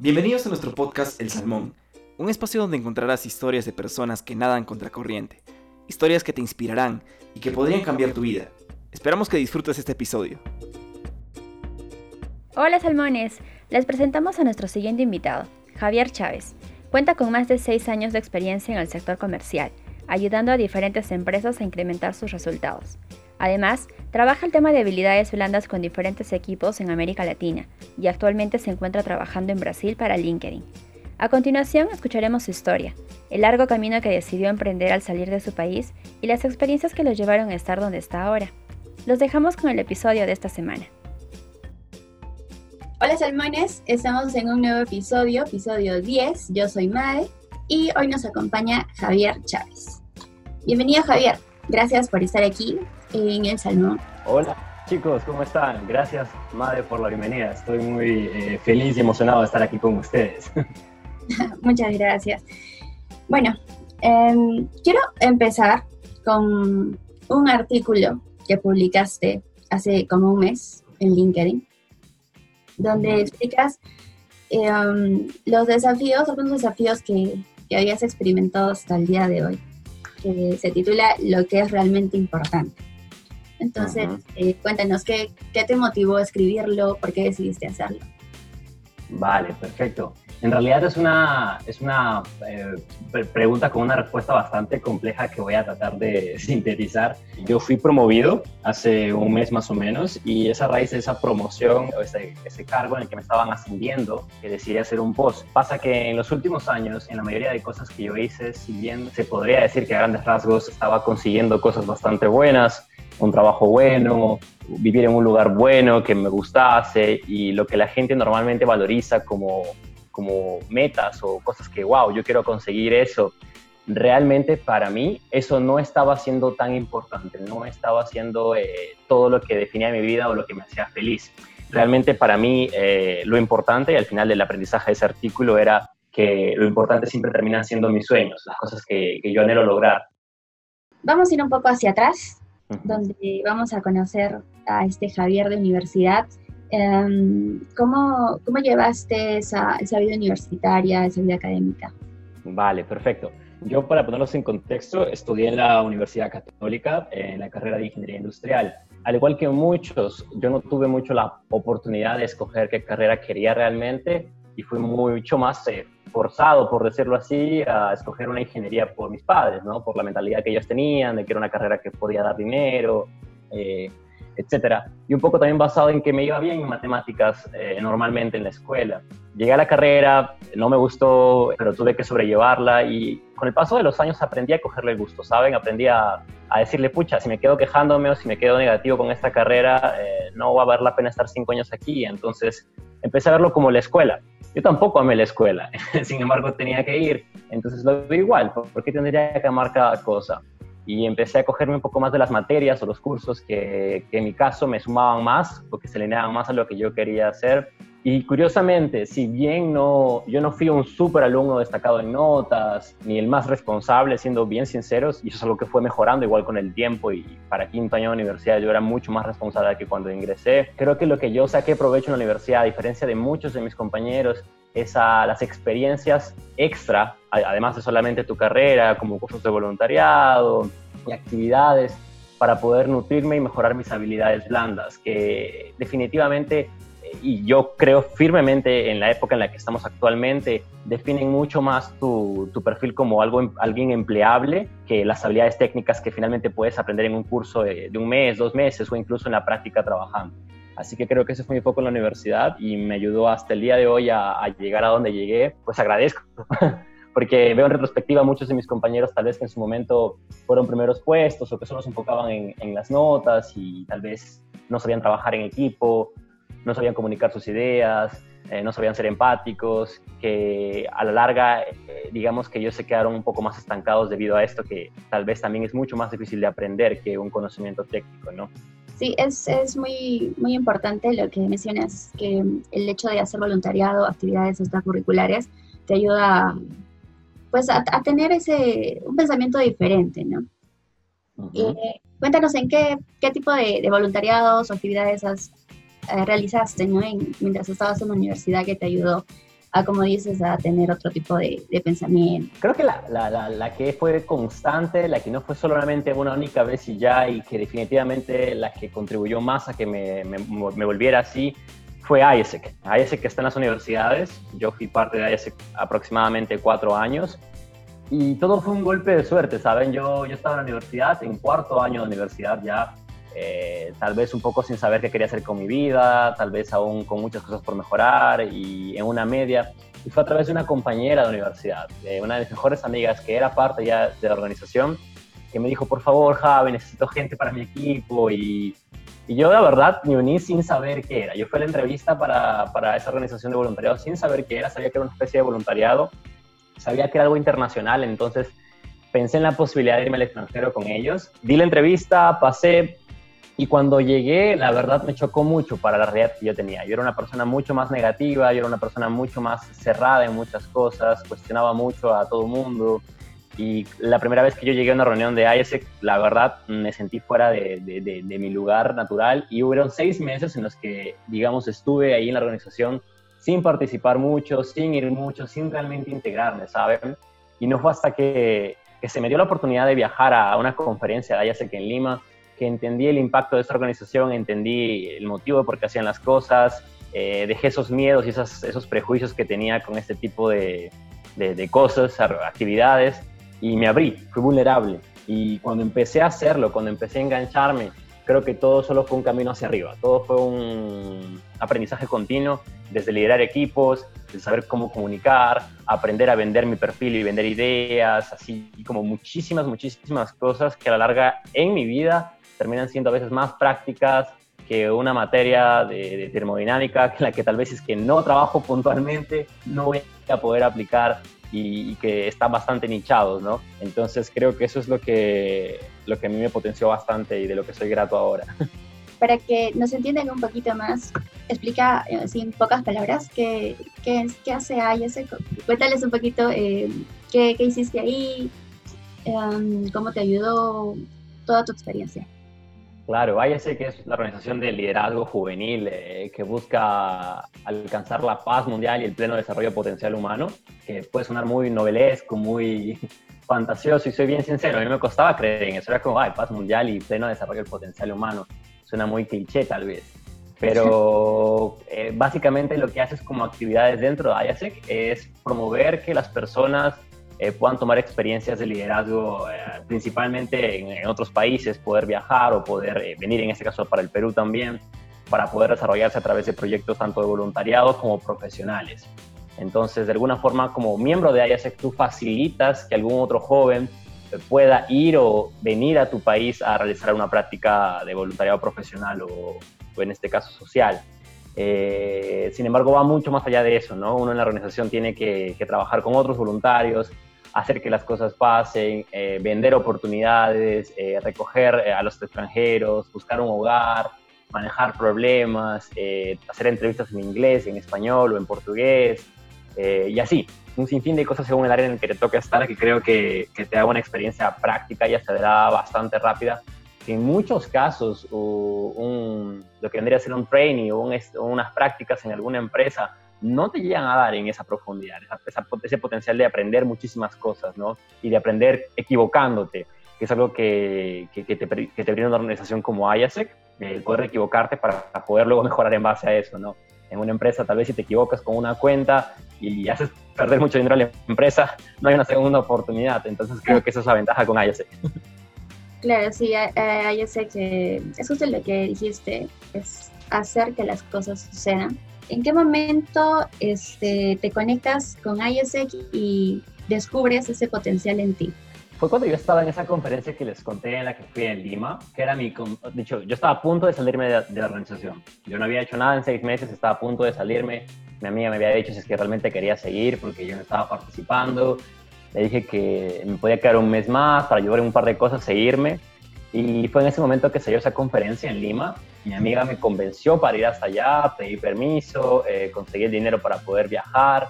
Bienvenidos a nuestro podcast El Salmón, un espacio donde encontrarás historias de personas que nadan contra corriente, historias que te inspirarán y que podrían cambiar tu vida. Esperamos que disfrutes este episodio. Hola salmones, les presentamos a nuestro siguiente invitado, Javier Chávez. Cuenta con más de 6 años de experiencia en el sector comercial, ayudando a diferentes empresas a incrementar sus resultados. Además, trabaja el tema de habilidades blandas con diferentes equipos en América Latina y actualmente se encuentra trabajando en Brasil para LinkedIn. A continuación escucharemos su historia, el largo camino que decidió emprender al salir de su país y las experiencias que lo llevaron a estar donde está ahora. Los dejamos con el episodio de esta semana. Hola salmones, estamos en un nuevo episodio, episodio 10. Yo soy Mae y hoy nos acompaña Javier Chávez. Bienvenido Javier, gracias por estar aquí en El Salmón. Hola chicos, ¿cómo están? Gracias Mae por la bienvenida. Estoy muy eh, feliz y emocionado de estar aquí con ustedes. Muchas gracias. Bueno, em, quiero empezar con un artículo que publicaste hace como un mes en LinkedIn donde explicas em, los desafíos, algunos desafíos que, que, habías experimentado hasta el día de hoy, que se titula Lo que es realmente importante. Entonces, eh, cuéntanos, ¿qué, ¿qué te motivó a escribirlo? ¿Por qué decidiste hacerlo? Vale, perfecto. En realidad es una, es una eh, pregunta con una respuesta bastante compleja que voy a tratar de sintetizar. Yo fui promovido hace un mes más o menos y esa raíz de esa promoción, ese, ese cargo en el que me estaban ascendiendo, que decidí hacer un post. Pasa que en los últimos años, en la mayoría de cosas que yo hice, si bien se podría decir que a grandes rasgos estaba consiguiendo cosas bastante buenas, un trabajo bueno, vivir en un lugar bueno que me gustase y lo que la gente normalmente valoriza como como metas o cosas que, wow, yo quiero conseguir eso. Realmente para mí eso no estaba siendo tan importante, no estaba siendo eh, todo lo que definía mi vida o lo que me hacía feliz. Realmente para mí eh, lo importante y al final del aprendizaje de ese artículo era que lo importante siempre terminan siendo mis sueños, las cosas que, que yo anhelo lograr. Vamos a ir un poco hacia atrás, donde vamos a conocer a este Javier de universidad Em, ¿cómo, ¿cómo, llevaste esa, esa, vida universitaria, esa vida académica? Vale, perfecto. Yo, para ponerlos en contexto, estudié en la Universidad Católica en la carrera de Ingeniería Industrial. Al igual que muchos, yo no tuve mucho la oportunidad de escoger qué carrera quería realmente y fui mucho más eh, forzado, por decirlo así, a escoger una ingeniería por mis padres, ¿no? Por la mentalidad que ellos tenían, de que era una carrera que podía dar dinero, eh, etcétera. Y un poco también basado en que me iba bien en matemáticas eh, normalmente en la escuela. Llegué a la carrera, no me gustó, pero tuve que sobrellevarla y con el paso de los años aprendí a cogerle el gusto, ¿saben? Aprendí a, a decirle, pucha, si me quedo quejándome o si me quedo negativo con esta carrera, eh, no va a valer la pena estar cinco años aquí. Entonces empecé a verlo como la escuela. Yo tampoco amé la escuela, sin embargo tenía que ir. Entonces lo veo igual, ¿por qué tendría que amar cada cosa? y empecé a cogerme un poco más de las materias o los cursos que, que en mi caso me sumaban más o que se alineaban más a lo que yo quería hacer. Y curiosamente, si bien no, yo no fui un súper alumno destacado en notas, ni el más responsable, siendo bien sinceros, y eso es algo que fue mejorando igual con el tiempo, y para quinto año de universidad yo era mucho más responsable que cuando ingresé. Creo que lo que yo saqué provecho en la universidad, a diferencia de muchos de mis compañeros, es a las experiencias extra, además de solamente tu carrera, como cursos de voluntariado y actividades, para poder nutrirme y mejorar mis habilidades blandas, que definitivamente, y yo creo firmemente en la época en la que estamos actualmente, definen mucho más tu, tu perfil como algo, alguien empleable que las habilidades técnicas que finalmente puedes aprender en un curso de, de un mes, dos meses o incluso en la práctica trabajando. Así que creo que ese fue mi foco en la universidad y me ayudó hasta el día de hoy a, llegar a donde llegué. Pues agradezco, porque veo en retrospectiva muchos de mis compañeros tal vez que en su momento fueron primeros puestos o que solo se enfocaban en, las notas y tal vez no sabían trabajar en equipo, no sabían comunicar sus ideas, eh, no sabían ser empáticos, que a la larga, eh, digamos que ellos se quedaron un poco más estancados debido a esto, que tal vez también es mucho más difícil de aprender que un conocimiento técnico, ¿no? Sí, es, es, muy, muy importante lo que mencionas, que el hecho de hacer voluntariado, actividades extracurriculares, te ayuda pues a, tener ese, un pensamiento diferente, ¿no? Eh, cuéntanos en qué, qué tipo de, voluntariados o actividades has, eh, realizaste, ¿no? mientras estabas en la universidad que te ayudó a, como dices, a tener otro tipo de, pensamiento? Creo que la, la, la, que fue constante, la que no fue solamente una única vez y ya, y que definitivamente la que contribuyó más a que me, me, me volviera así, fue ISEC. ISEC está en las universidades. Yo fui parte de ISEC aproximadamente cuatro años. Y todo fue un golpe de suerte, ¿saben? Yo, yo estaba en la universidad, en cuarto año de universidad ya, eh, tal vez un poco sin saber qué quería hacer con mi vida, tal vez aún con muchas cosas por mejorar y en una media. Y fue a través de una compañera de universidad, de una de mis mejores amigas que era parte ya de la organización, que me dijo, por favor, Javi, necesito gente para mi equipo. Y, y yo, la verdad, me uní sin saber qué era. Yo fui a la entrevista para, para esa organización de voluntariado sin saber qué era, sabía que era una especie de voluntariado, sabía que era algo internacional, entonces pensé en la posibilidad de irme al extranjero con ellos. Di la entrevista, pasé, y cuando llegué, la verdad me chocó mucho para la realidad que yo tenía. Yo era una persona mucho más negativa, yo era una persona mucho más cerrada en muchas cosas, cuestionaba mucho a todo mundo. Y la primera vez que yo llegué a una reunión de ISEC, la verdad me sentí fuera de, de, de, mi lugar natural. Y hubo seis meses en los que, digamos, estuve ahí en la organización sin participar mucho, sin ir mucho, sin realmente integrarme, ¿saben? Y no fue hasta que, que se me dio la oportunidad de viajar a una conferencia de ISEC en Lima, que entendí el impacto de esta organización, entendí el motivo de por qué hacían las cosas, eh, dejé esos miedos y esos, esos prejuicios que tenía con este tipo de, de, cosas, actividades, y me abrí, fui vulnerable. Y cuando empecé a hacerlo, cuando empecé a engancharme, creo que todo solo fue un camino hacia arriba, todo fue un aprendizaje continuo, desde liderar equipos, de saber cómo comunicar, aprender a vender mi perfil y vender ideas, así como muchísimas, muchísimas cosas que a la larga en mi vida terminan siendo a veces más prácticas que una materia de, termodinámica, que la que tal vez es que no trabajo puntualmente, no voy a poder aplicar y, que están bastante nichados, ¿no? Entonces creo que eso es lo que, lo que a mí me potenció bastante y de lo que soy grato ahora. Para que nos entiendan un poquito más, explica eh, así en pocas palabras qué, qué, qué hace AIS, cuéntales un poquito eh, qué, qué, hiciste ahí, em, cómo te ayudó toda tu experiencia. Claro, ISEC es la organización de liderazgo juvenil eh, que busca alcanzar la paz mundial y el pleno desarrollo potencial humano, que puede sonar muy novelesco, muy fantasioso, y soy bien sincero, a mí me costaba creer en eso, era como, ay, paz mundial y pleno desarrollo del potencial humano. Suena muy cliché tal vez, pero eh, básicamente lo que haces como actividades dentro de IASEC es promover que las personas eh, puedan tomar experiencias de liderazgo eh, principalmente en, otros países, poder viajar o poder eh, venir, en este caso para el Perú también, para poder desarrollarse a través de proyectos tanto de voluntariado como profesionales. Entonces, de alguna forma, como miembro de IASEC, tú facilitas que algún otro joven pueda ir o venir a tu país a realizar una práctica de voluntariado profesional o, en este caso social. sin embargo, va mucho más allá de eso, ¿no? Uno en la organización tiene que, que trabajar con otros voluntarios, hacer que las cosas pasen, eh, vender oportunidades, eh, recoger eh, a los extranjeros, buscar un hogar, manejar problemas, hacer entrevistas en inglés, en español o en portugués, y así. Un sinfín de cosas según el área en el que te toca estar, que creo que, que te da una experiencia práctica y da bastante rápida. Que en muchos casos, un, lo que vendría a ser un training o unas prácticas en alguna empresa no te llegan a dar en esa profundidad, ese potencial de aprender muchísimas cosas, ¿no? Y de aprender equivocándote, que es algo que, que, te, que te, brinda una organización como IASEC, el poder equivocarte para poder luego mejorar en base a eso, ¿no? En una empresa, tal vez si te equivocas con una cuenta y haces perder mucho dinero a la empresa, no hay una segunda oportunidad. Entonces creo que esa es la ventaja con IASEC. Claro, sí, IASEC es justo lo que dijiste, es hacer que las cosas sucedan ¿En qué momento este, te conectas con ISEC y descubres ese potencial en ti? Fue cuando yo estaba en esa conferencia que les conté en la que fui en Lima, que era mi... Dicho, yo estaba a punto de salirme de, la organización. Yo no había hecho nada en seis meses, estaba a punto de salirme. Mi amiga me había dicho si es que realmente quería seguir porque yo no estaba participando. Le dije que me podía quedar un mes más para ayudar en un par de cosas, seguirme. Y fue en ese momento que salió esa conferencia en Lima. Mi amiga me convenció para ir hasta allá, pedí permiso, eh, conseguí el dinero para poder viajar.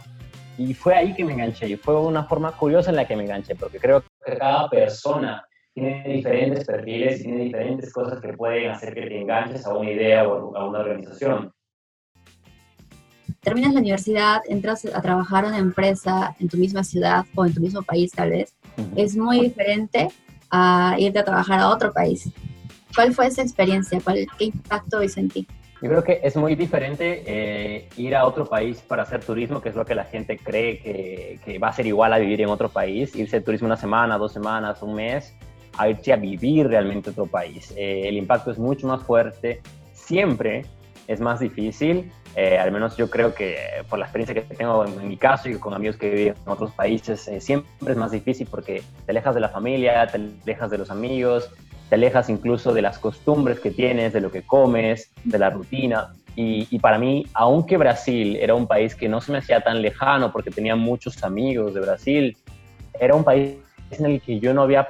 Y fue ahí que me enganché. Y fue una forma curiosa en la que me enganché porque creo que cada persona tiene diferentes perfiles, tiene diferentes cosas que pueden hacer que te enganches a una idea o a una organización. terminas la universidad, entras a trabajar en una empresa en tu misma ciudad o en tu mismo país tal vez, es muy diferente a irte a trabajar a otro país. ¿Cuál fue esa experiencia? ¿Cuál, ¿Qué impacto hizo en ti? Yo creo que es muy diferente eh, ir a otro país para hacer turismo, que es lo que la gente cree que, que, va a ser igual a vivir en otro país, irse de turismo una semana, dos semanas, un mes, a irse a vivir realmente otro país. Eh, el impacto es mucho más fuerte, siempre es más difícil, eh, al menos yo creo que por la experiencia que tengo en, mi caso y con amigos que viven en otros países, siempre es más difícil porque te alejas de la familia, te alejas de los amigos, te alejas incluso de las costumbres que tienes, de lo que comes, de la rutina. Y, para mí, aunque Brasil era un país que no se me hacía tan lejano porque tenía muchos amigos de Brasil, era un país en el que yo no había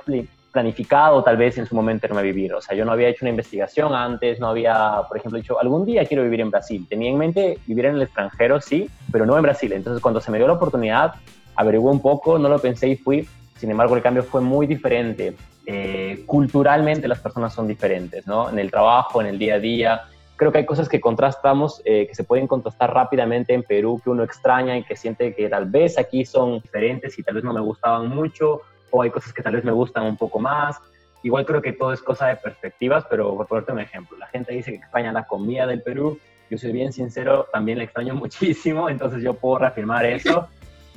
planificado tal vez en su momento irme a vivir. O sea, yo no había hecho una investigación antes, no había, por ejemplo, dicho, algún día quiero vivir en Brasil. Tenía en mente vivir en el extranjero, sí, pero no en Brasil. Entonces, cuando se me dio la oportunidad, averigué un poco, no lo pensé y fui. Sin embargo, el cambio fue muy diferente. Eh, culturalmente las personas son diferentes, ¿no? En el trabajo, en el día a día. Creo que hay cosas que contrastamos, eh, que se pueden contrastar rápidamente en Perú, que uno extraña y que siente que tal vez aquí son diferentes y tal vez no me gustaban mucho, o hay cosas que tal vez me gustan un poco más. Igual creo que todo es cosa de perspectivas, pero por ponerte un ejemplo, la gente dice que extraña la comida del Perú. Yo soy bien sincero, también la extraño muchísimo, entonces yo puedo reafirmar eso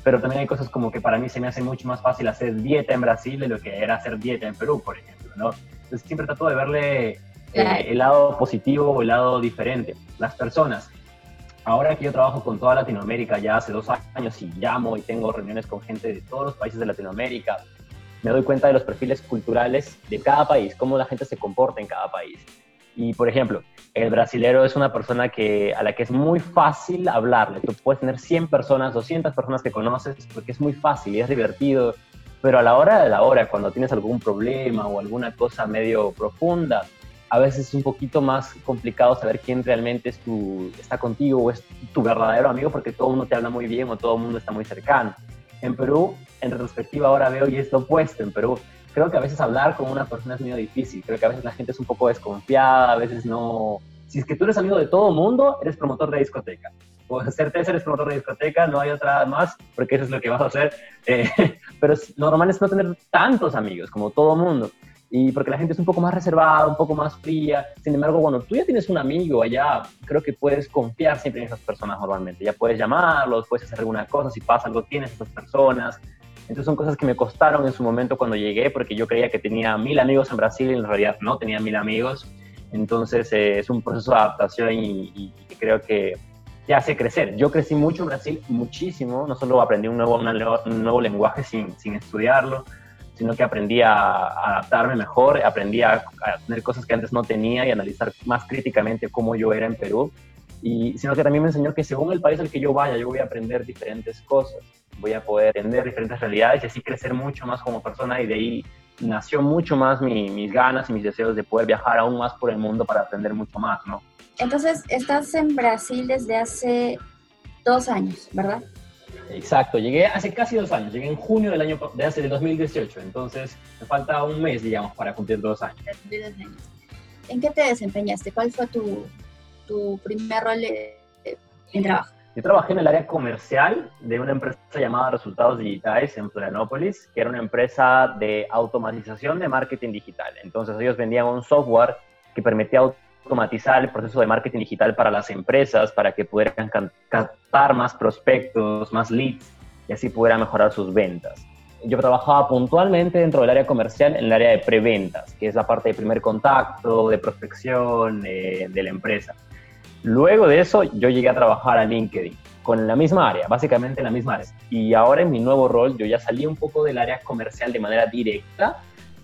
pero también hay cosas como que para mí se me hace mucho más fácil hacer dieta en Brasil de lo que era hacer dieta en Perú, por ejemplo, ¿no? Entonces siempre trato de verle eh, el lado positivo o el lado diferente. Las personas. Ahora que yo trabajo con toda Latinoamérica ya hace dos años y llamo y tengo reuniones con gente de todos los países de Latinoamérica, me doy cuenta de los perfiles culturales de cada país, cómo la gente se comporta en cada país. Y, por ejemplo, el brasilero es una persona que, a la que es muy fácil hablarle. Tú puedes tener 100 personas, 200 personas que conoces, porque es muy fácil y es divertido. Pero a la hora de la hora, cuando tienes algún problema o alguna cosa medio profunda, a veces es un poquito más complicado saber quién realmente está contigo o es tu verdadero amigo, porque todo el mundo te habla muy bien o todo el mundo está muy cercano. En Perú, en retrospectiva, ahora veo y es lo opuesto. En Perú, creo que a veces hablar con una persona es muy difícil. Creo que a veces la gente es un poco desconfiada, a veces no. Si es que tú eres amigo de todo mundo, eres promotor de discoteca. O hacerte eres promotor de discoteca, no hay otra más, porque eso es lo que vas a hacer. Eh, pero normal es no tener tantos amigos como todo mundo. Y porque la gente es un poco más reservada, un poco más fría. Sin embargo, cuando tú ya tienes un amigo allá, creo que puedes confiar siempre en esas personas normalmente. Ya puedes llamarlos, puedes hacer alguna cosa, si pasa algo, tienes esas personas. Entonces son cosas que me costaron en su momento cuando llegué, porque yo creía que tenía mil amigos en Brasil y en realidad no tenía mil amigos. Entonces eh, es un proceso de adaptación y, creo que te hace crecer. Yo crecí mucho en Brasil, muchísimo. No solo aprendí un nuevo, un nuevo lenguaje sin, sin estudiarlo, sino que aprendí a, adaptarme mejor, aprendí a, a, tener cosas que antes no tenía y analizar más críticamente cómo yo era en Perú. Y sino que también me enseñó que según el país al que yo vaya, yo voy a aprender diferentes cosas voy a poder entender diferentes realidades y así crecer mucho más como persona y de ahí nació mucho más mis ganas y mis deseos de poder viajar aún más por el mundo para aprender mucho más, ¿no? Entonces, estás en Brasil desde hace dos años, ¿verdad? Exacto, llegué hace casi dos años, llegué en junio del año de hace de 2018, entonces me falta un mes, digamos, para cumplir dos años. ¿En qué te desempeñaste? ¿Cuál fue tu, tu primer rol en trabajo? Yo trabajé en el área comercial de una empresa llamada Resultados Digitales en Florianópolis, que era una empresa de automatización de marketing digital. Entonces ellos vendían un software que permitía automatizar el proceso de marketing digital para las empresas, para que pudieran captar más prospectos, más leads y así pudieran mejorar sus ventas. Yo trabajaba puntualmente dentro del área comercial en el área de preventas, que es la parte de primer contacto, de prospección eh, de la empresa. Luego de eso, yo llegué a trabajar a LinkedIn con la misma área, básicamente la misma área. Y ahora en mi nuevo rol, yo ya salí un poco del área comercial de manera directa,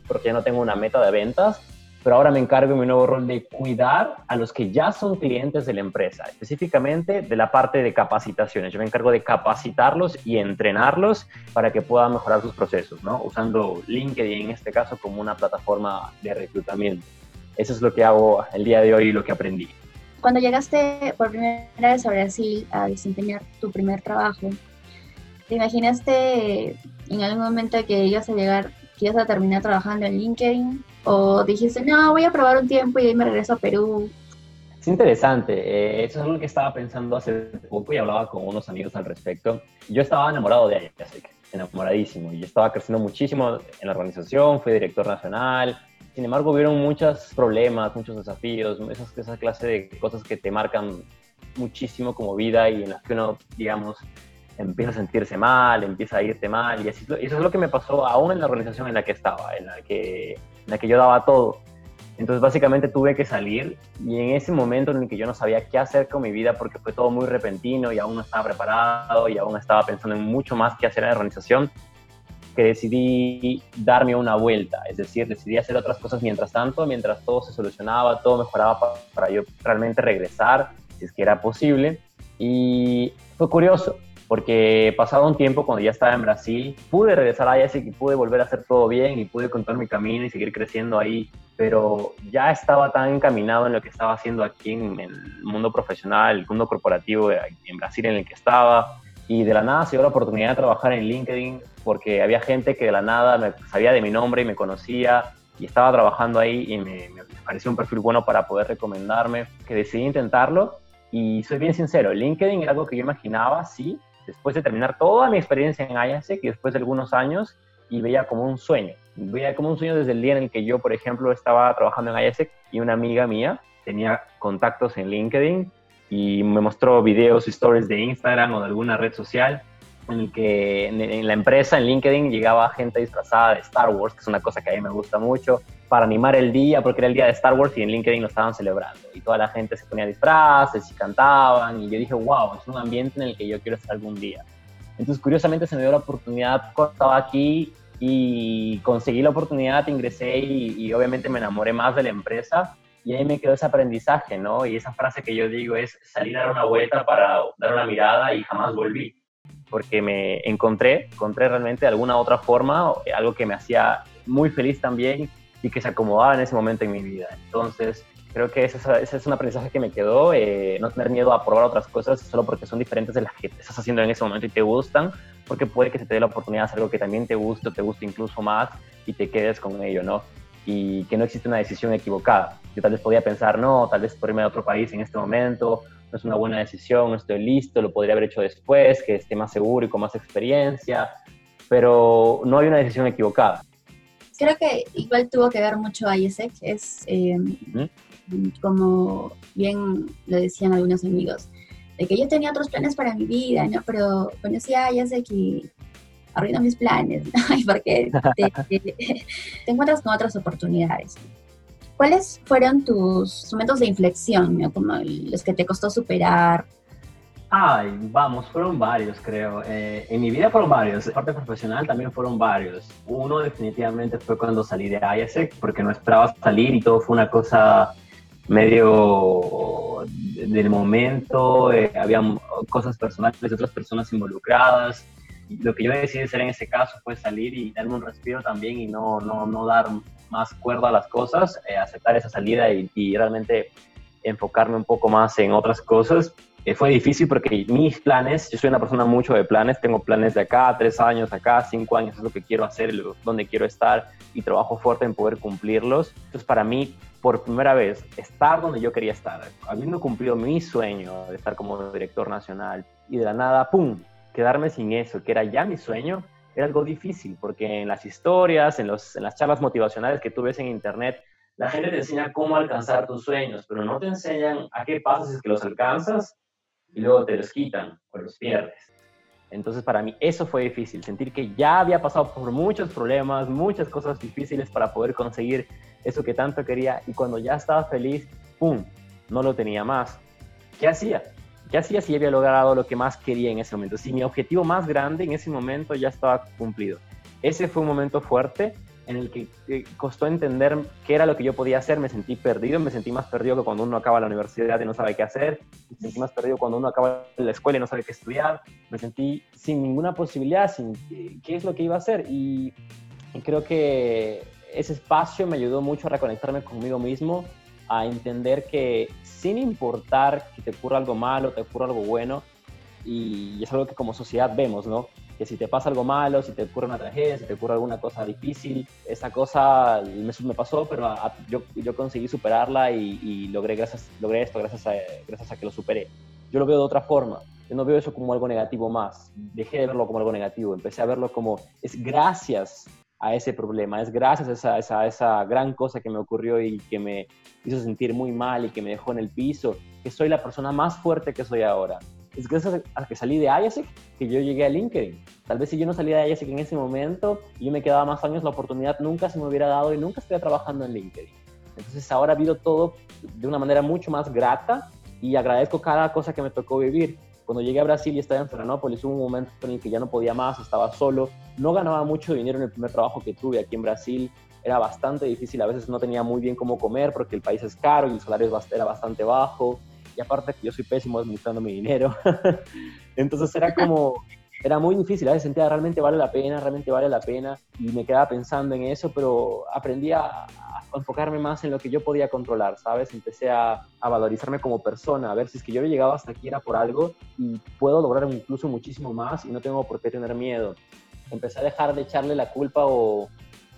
porque ya no tengo una meta de ventas, pero ahora me encargo en mi nuevo rol de cuidar a los que ya son clientes de la empresa, específicamente de la parte de capacitaciones. Yo me encargo de capacitarlos y entrenarlos para que puedan mejorar sus procesos, ¿no? Usando LinkedIn en este caso como una plataforma de reclutamiento. Eso es lo que hago el día de hoy y lo que aprendí. Cuando llegaste por primera vez a Brasil a desempeñar tu primer trabajo, ¿te imaginaste en algún momento que ibas a llegar, que ibas a terminar trabajando en LinkedIn? ¿O dijiste, no, voy a probar un tiempo y ahí me regreso a Perú? Es interesante, eh, eso es algo que estaba pensando hace poco y hablaba con unos amigos al respecto. Yo estaba enamorado de que enamoradísimo, y estaba creciendo muchísimo en la organización, fui director nacional, sin embargo hubieron muchos problemas, muchos desafíos, esas, esa clase de cosas que te marcan muchísimo como vida y en las que uno, digamos, empieza a sentirse mal, empieza a irte mal, y, así, eso es lo que me pasó aún en la organización en la que estaba, en la que, en la que yo daba todo entonces básicamente tuve que salir y en ese momento en el que yo no sabía qué hacer con mi vida porque fue todo muy repentino y aún no estaba preparado y aún estaba pensando en mucho más que hacer en la organización, que decidí darme una vuelta, es decir, decidí hacer otras cosas mientras tanto, mientras todo se solucionaba, todo mejoraba para, para yo realmente regresar, si es que era posible. Y fue curioso, porque pasado un tiempo, cuando ya estaba en Brasil, pude regresar a IASIC y pude volver a hacer todo bien y pude contar mi camino y seguir creciendo ahí, pero ya estaba tan encaminado en lo que estaba haciendo aquí en, el mundo profesional, el mundo corporativo en Brasil en el que estaba, y de la nada se dio la oportunidad de trabajar en LinkedIn porque había gente que de la nada sabía de mi nombre y me conocía y estaba trabajando ahí y me, me pareció un perfil bueno para poder recomendarme, que decidí intentarlo. Y soy bien sincero, LinkedIn era algo que yo imaginaba, sí, después de terminar toda mi experiencia en IASEC y después de algunos años, y veía como un sueño. Veía como un sueño desde el día en el que yo, por ejemplo, estaba trabajando en IASEC y una amiga mía tenía contactos en LinkedIn y me mostró videos, stories de Instagram o de alguna red social en el que en, la empresa, en LinkedIn, llegaba gente disfrazada de Star Wars, que es una cosa que a mí me gusta mucho, para animar el día, porque era el día de Star Wars y en LinkedIn lo estaban celebrando. Y toda la gente se ponía disfraces y cantaban, y yo dije, wow, es un ambiente en el que yo quiero estar algún día. Entonces, curiosamente, se me dio la oportunidad estaba aquí y conseguí la oportunidad, ingresé y, y obviamente me enamoré más de la empresa y ahí me quedó ese aprendizaje, ¿no? Y esa frase que yo digo es salir a dar una vuelta para dar una mirada y jamás volví porque me encontré, encontré realmente alguna otra forma, algo que me hacía muy feliz también y que se acomodaba en ese momento en mi vida. Entonces, creo que ese, ese es un aprendizaje que me quedó, eh, no tener miedo a probar otras cosas solo porque son diferentes de las que estás haciendo en ese momento y te gustan, porque puede que se te dé la oportunidad de hacer algo que también te guste o te guste incluso más y te quedes con ello, ¿no? Y que no existe una decisión equivocada. Yo tal vez podía pensar, no, tal vez por irme a otro país en este momento, no es una buena decisión, no estoy listo, lo podría haber hecho después, que esté más seguro y con más experiencia, pero no hay una decisión equivocada. Creo que igual tuvo que ver mucho a IESEC, es eh, como bien lo decían algunos amigos, de que yo tenía otros planes para mi vida, ¿no? Pero conocí a IESEC y arruinó mis planes, ¿no? Porque te, te, encuentras con otras oportunidades. ¿Cuáles fueron tus momentos de inflexión, como los que te costó superar? Ay, vamos, fueron varios, creo. Eh, en mi vida fueron varios. En parte profesional también fueron varios. Uno definitivamente fue cuando salí de IASEC, porque no esperaba salir y todo fue una cosa medio del momento. Eh, había cosas personales de otras personas involucradas. Y lo que yo decidí hacer en ese caso fue salir y darme un respiro también y no, no, no dar más cuerda a las cosas, eh, aceptar esa salida y, realmente enfocarme un poco más en otras cosas. Eh, fue difícil porque mis planes, yo soy una persona mucho de planes, tengo planes de acá, tres años acá, cinco años es lo que quiero hacer, donde quiero estar y trabajo fuerte en poder cumplirlos. Entonces para mí, por primera vez, estar donde yo quería estar, habiendo cumplido mi sueño de estar como director nacional y de la nada, ¡pum!, quedarme sin eso, que era ya mi sueño, era algo difícil, porque en las historias, en, los, en las charlas motivacionales que tú ves en Internet, la gente te enseña cómo alcanzar tus sueños, pero no te enseñan a qué pasa si es que los alcanzas y luego te los quitan o los pierdes. Entonces para mí eso fue difícil, sentir que ya había pasado por muchos problemas, muchas cosas difíciles para poder conseguir eso que tanto quería y cuando ya estaba feliz, ¡pum!, no lo tenía más. ¿Qué hacía? ya hacía si había logrado lo que más quería en ese momento. Si mi objetivo más grande en ese momento ya estaba cumplido. Ese fue un momento fuerte en el que costó entender qué era lo que yo podía hacer. Me sentí perdido, me sentí más perdido que cuando uno acaba la universidad y no sabe qué hacer. Me sentí más perdido cuando uno acaba la escuela y no sabe qué estudiar. Me sentí sin ninguna posibilidad, sin qué es lo que iba a hacer. Y, creo que ese espacio me ayudó mucho a reconectarme conmigo mismo, a entender que sin importar que te ocurra algo malo, te ocurra algo bueno, y es algo que como sociedad vemos, ¿no? Que si te pasa algo malo, si te ocurre una tragedia, si te ocurre alguna cosa difícil, esa cosa me, me pasó, pero yo, yo, conseguí superarla y, logré, gracias, logré esto gracias a, gracias a que lo superé. Yo lo veo de otra forma. Yo no veo eso como algo negativo más. Dejé de verlo como algo negativo. Empecé a verlo como es gracias a ese problema, es gracias a esa, esa, esa gran cosa que me ocurrió y que me hizo sentir muy mal y que me dejó en el piso, que soy la persona más fuerte que soy ahora es gracias a que salí de IASEC que yo llegué a LinkedIn. Tal vez si yo no salía de IASEC en ese momento yo me quedaba más años, la oportunidad nunca se me hubiera dado y nunca estaría trabajando en LinkedIn. Entonces ahora vivo todo de una manera mucho más grata y agradezco cada cosa que me tocó vivir. Cuando llegué a Brasil y estaba en Florianópolis, hubo un momento en el que ya no podía más, estaba solo, no ganaba mucho dinero en el primer trabajo que tuve aquí en Brasil, era bastante difícil, a veces no tenía muy bien cómo comer porque el país es caro y el salario era bastante bajo y aparte que yo soy pésimo administrando mi dinero. Entonces era como, era muy difícil, a veces sentía realmente vale la pena, realmente vale la pena y me quedaba pensando en eso, pero aprendí a, enfocarme más en lo que yo podía controlar, ¿sabes? Empecé a, a, valorizarme como persona, a ver si es que yo he llegado hasta aquí era por algo y puedo lograr incluso muchísimo más y no tengo por qué tener miedo. Empecé a dejar de echarle la culpa o,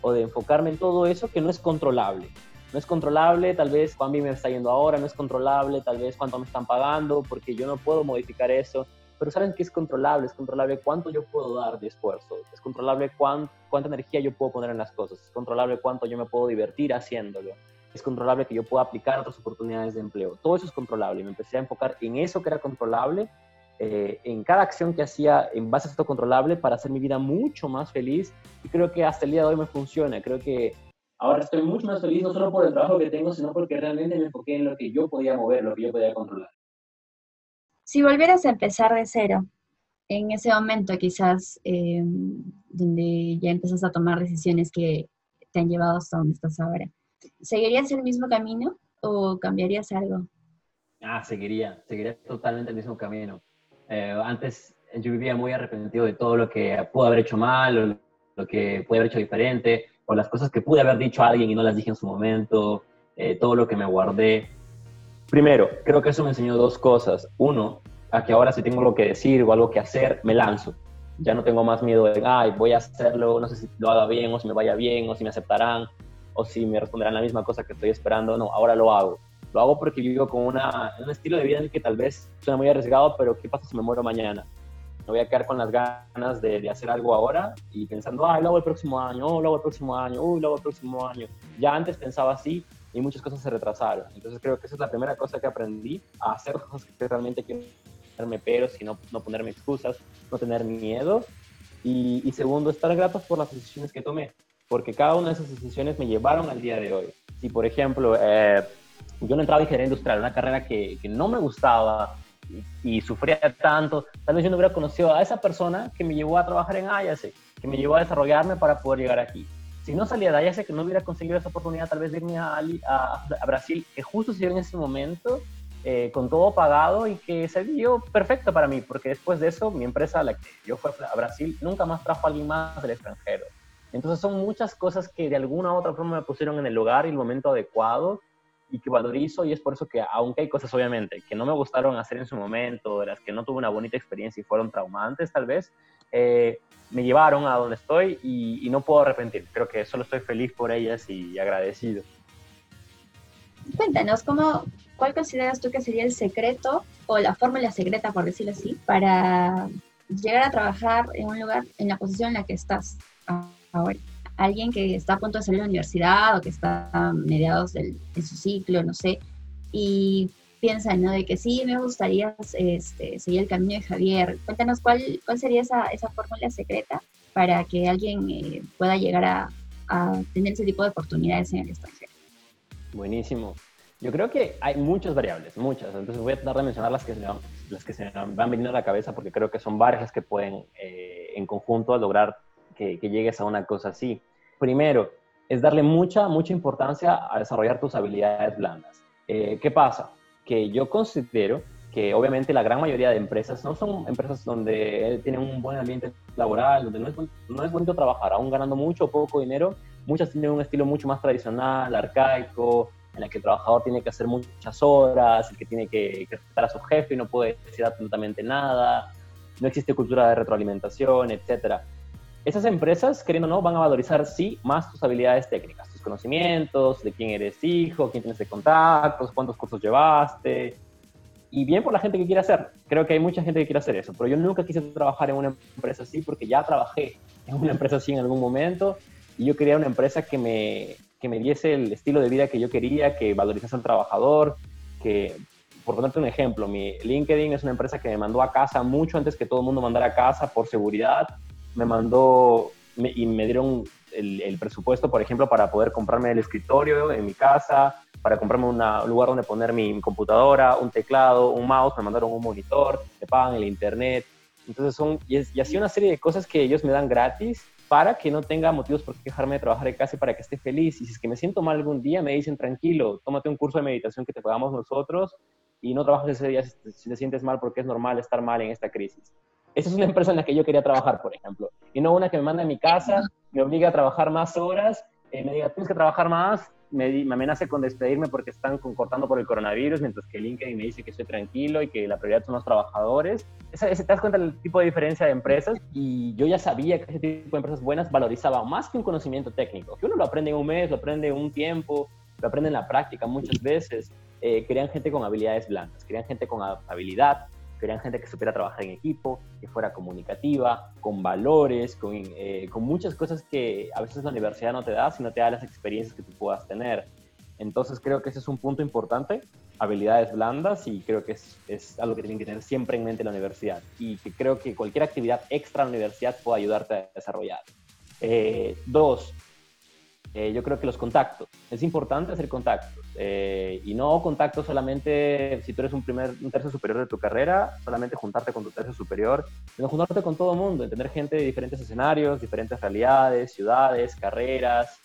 o de enfocarme en todo eso que no es controlable no es controlable, tal vez bien me está yendo ahora, no es controlable, tal vez cuánto me están pagando, porque yo no puedo modificar eso. Pero saben que es controlable, es controlable cuánto yo puedo dar de esfuerzo, es controlable cuánta energía yo puedo poner en las cosas, es controlable cuánto yo me puedo divertir haciéndolo, es controlable que yo pueda aplicar otras oportunidades de empleo. Todo eso es controlable. Me empecé a enfocar en eso que era controlable, eh, en cada acción que hacía en base a esto controlable para hacer mi vida mucho más feliz y creo que hasta el día de hoy me funciona. Creo que Ahora estoy mucho más feliz, no solo por el trabajo que tengo, sino porque realmente me enfoqué en lo que yo podía mover, lo que yo podía controlar. Si volvieras a empezar de cero, en ese momento quizás eh, donde ya empezaste a tomar decisiones que te han llevado hasta donde estás ahora, ¿seguirías el mismo camino o cambiarías algo? Ah, seguiría, seguiría totalmente el mismo camino. Eh, antes yo vivía muy arrepentido de todo lo que pude haber hecho mal o lo que pude haber hecho diferente o las cosas que pude haber dicho a alguien y no las dije en su momento, eh, todo lo que me guardé. Primero, creo que eso me enseñó dos cosas. Uno, a que ahora si tengo algo que decir o algo que hacer, me lanzo. Ya no tengo más miedo de, ay, voy a hacerlo, no sé si lo haga bien o si me vaya bien o si me aceptarán o si me responderán la misma cosa que estoy esperando. No, ahora lo hago. Lo hago porque vivo con una, un estilo de vida en el que tal vez suena muy arriesgado, pero ¿qué pasa si me muero mañana? Me voy a quedar con las ganas de, de, hacer algo ahora y pensando, ah, lo hago el próximo año, oh, lo hago el próximo año, uy, lo hago el próximo año. Ya antes pensaba así y muchas cosas se retrasaron. Entonces creo que esa es la primera cosa que aprendí, a hacer cosas que realmente quiero hacerme pero, sino no ponerme excusas, no tener miedo. Y, y, segundo, estar gratos por las decisiones que tomé, porque cada una de esas decisiones me llevaron al día de hoy. Si, por ejemplo, eh, yo no entraba en ingeniería industrial, una carrera que, que no me gustaba, y, sufría tanto, tal vez yo no hubiera conocido a esa persona que me llevó a trabajar en Ayase, que me llevó a desarrollarme para poder llegar aquí. Si no salía de Ayase, que no hubiera conseguido esa oportunidad tal vez de irme a, a, Brasil, que justo se dio en ese momento, eh, con todo pagado y que se dio perfecto para mí, porque después de eso, mi empresa, la que yo fui a Brasil, nunca más trajo a alguien más del extranjero. Entonces son muchas cosas que de alguna u otra forma me pusieron en el lugar y el momento adecuado y que valorizo y es por eso que aunque hay cosas obviamente que no me gustaron hacer en su momento, de las que no tuve una bonita experiencia y fueron traumantes tal vez, eh, me llevaron a donde estoy y, no puedo arrepentir. Creo que solo estoy feliz por ellas y agradecido. Cuéntanos, ¿cómo, ¿cuál consideras tú que sería el secreto o la fórmula secreta, por decirlo así, para llegar a trabajar en un lugar, en la posición en la que estás ahora? Alguien que está a punto de salir de la universidad o que está a mediados de su ciclo, no sé, y piensa, ¿no? De que sí, me gustaría este, seguir el camino de Javier. Cuéntanos cuál, cuál sería esa, esa fórmula secreta para que alguien eh, pueda llegar a, a, tener ese tipo de oportunidades en el extranjero. Buenísimo. Yo creo que hay muchas variables, muchas. Entonces voy a tratar de mencionar las que se, las que se van viniendo a la cabeza porque creo que son varias las que pueden eh, en conjunto lograr que, llegues a una cosa así. Primero, es darle mucha, mucha importancia a desarrollar tus habilidades blandas. Eh, ¿Qué pasa? Que yo considero que obviamente la gran mayoría de empresas no son empresas donde tienen un buen ambiente laboral, donde no es, no es bonito trabajar, aún ganando mucho o poco dinero. Muchas tienen un estilo mucho más tradicional, arcaico, en el que el trabajador tiene que hacer muchas horas, el que tiene que, que respetar a su jefe y no puede decir absolutamente nada, no existe cultura de retroalimentación, etcétera. Esas empresas, queriendo o no, van a valorizar, sí, más tus habilidades técnicas, tus conocimientos, de quién eres hijo, quién tienes de contactos, cuántos cursos llevaste, y bien por la gente que quiere hacer. Creo que hay mucha gente que quiere hacer eso, pero yo nunca quise trabajar en una empresa así porque ya trabajé en una empresa así en algún momento y yo quería una empresa que me, que me diese el estilo de vida que yo quería, que valorizase al trabajador, que, por ponerte un ejemplo, mi LinkedIn es una empresa que me mandó a casa mucho antes que todo el mundo mandara a casa por seguridad. Me mandó y me dieron el, presupuesto, por ejemplo, para poder comprarme el escritorio en mi casa, para comprarme un lugar donde poner mi, computadora, un teclado, un mouse, me mandaron un monitor, me pagan el internet. Entonces son, y, y así una serie de cosas que ellos me dan gratis para que no tenga motivos por qué quejarme de trabajar en casa para que esté feliz. Y si es que me siento mal algún día, me dicen, tranquilo, tómate un curso de meditación que te pagamos nosotros y no trabajes ese día si te sientes mal porque es normal estar mal en esta crisis. Esa es una empresa en la que yo quería trabajar, por ejemplo. Y no una que me manda a mi casa, me obliga a trabajar más horas, eh, me diga, tienes que trabajar más, me, me, amenace con despedirme porque están cortando por el coronavirus, mientras que LinkedIn me dice que estoy tranquilo y que la prioridad son los trabajadores. Ese, ¿Te das cuenta del tipo de diferencia de empresas? Y yo ya sabía que ese tipo de empresas buenas valorizaba más que un conocimiento técnico, que uno lo aprende en un mes, lo aprende en un tiempo, lo aprende en la práctica muchas veces. Eh, querían gente con habilidades blandas, querían gente con habilidad, querían gente que supiera trabajar en equipo, que fuera comunicativa, con valores, con, eh, con, muchas cosas que a veces la universidad no te da, sino te da las experiencias que tú puedas tener. Entonces creo que ese es un punto importante, habilidades blandas, y creo que es, es algo que tienen que tener siempre en mente la universidad. Y que creo que cualquier actividad extra en la universidad puede ayudarte a desarrollar. Eh, dos, eh, yo creo que los contactos. Es importante hacer contactos. Eh, y no contactos solamente si tú eres un, primer, un tercio superior de tu carrera, solamente juntarte con tu tercio superior, sino juntarte con todo el mundo, tener gente de diferentes escenarios, diferentes realidades, ciudades, carreras.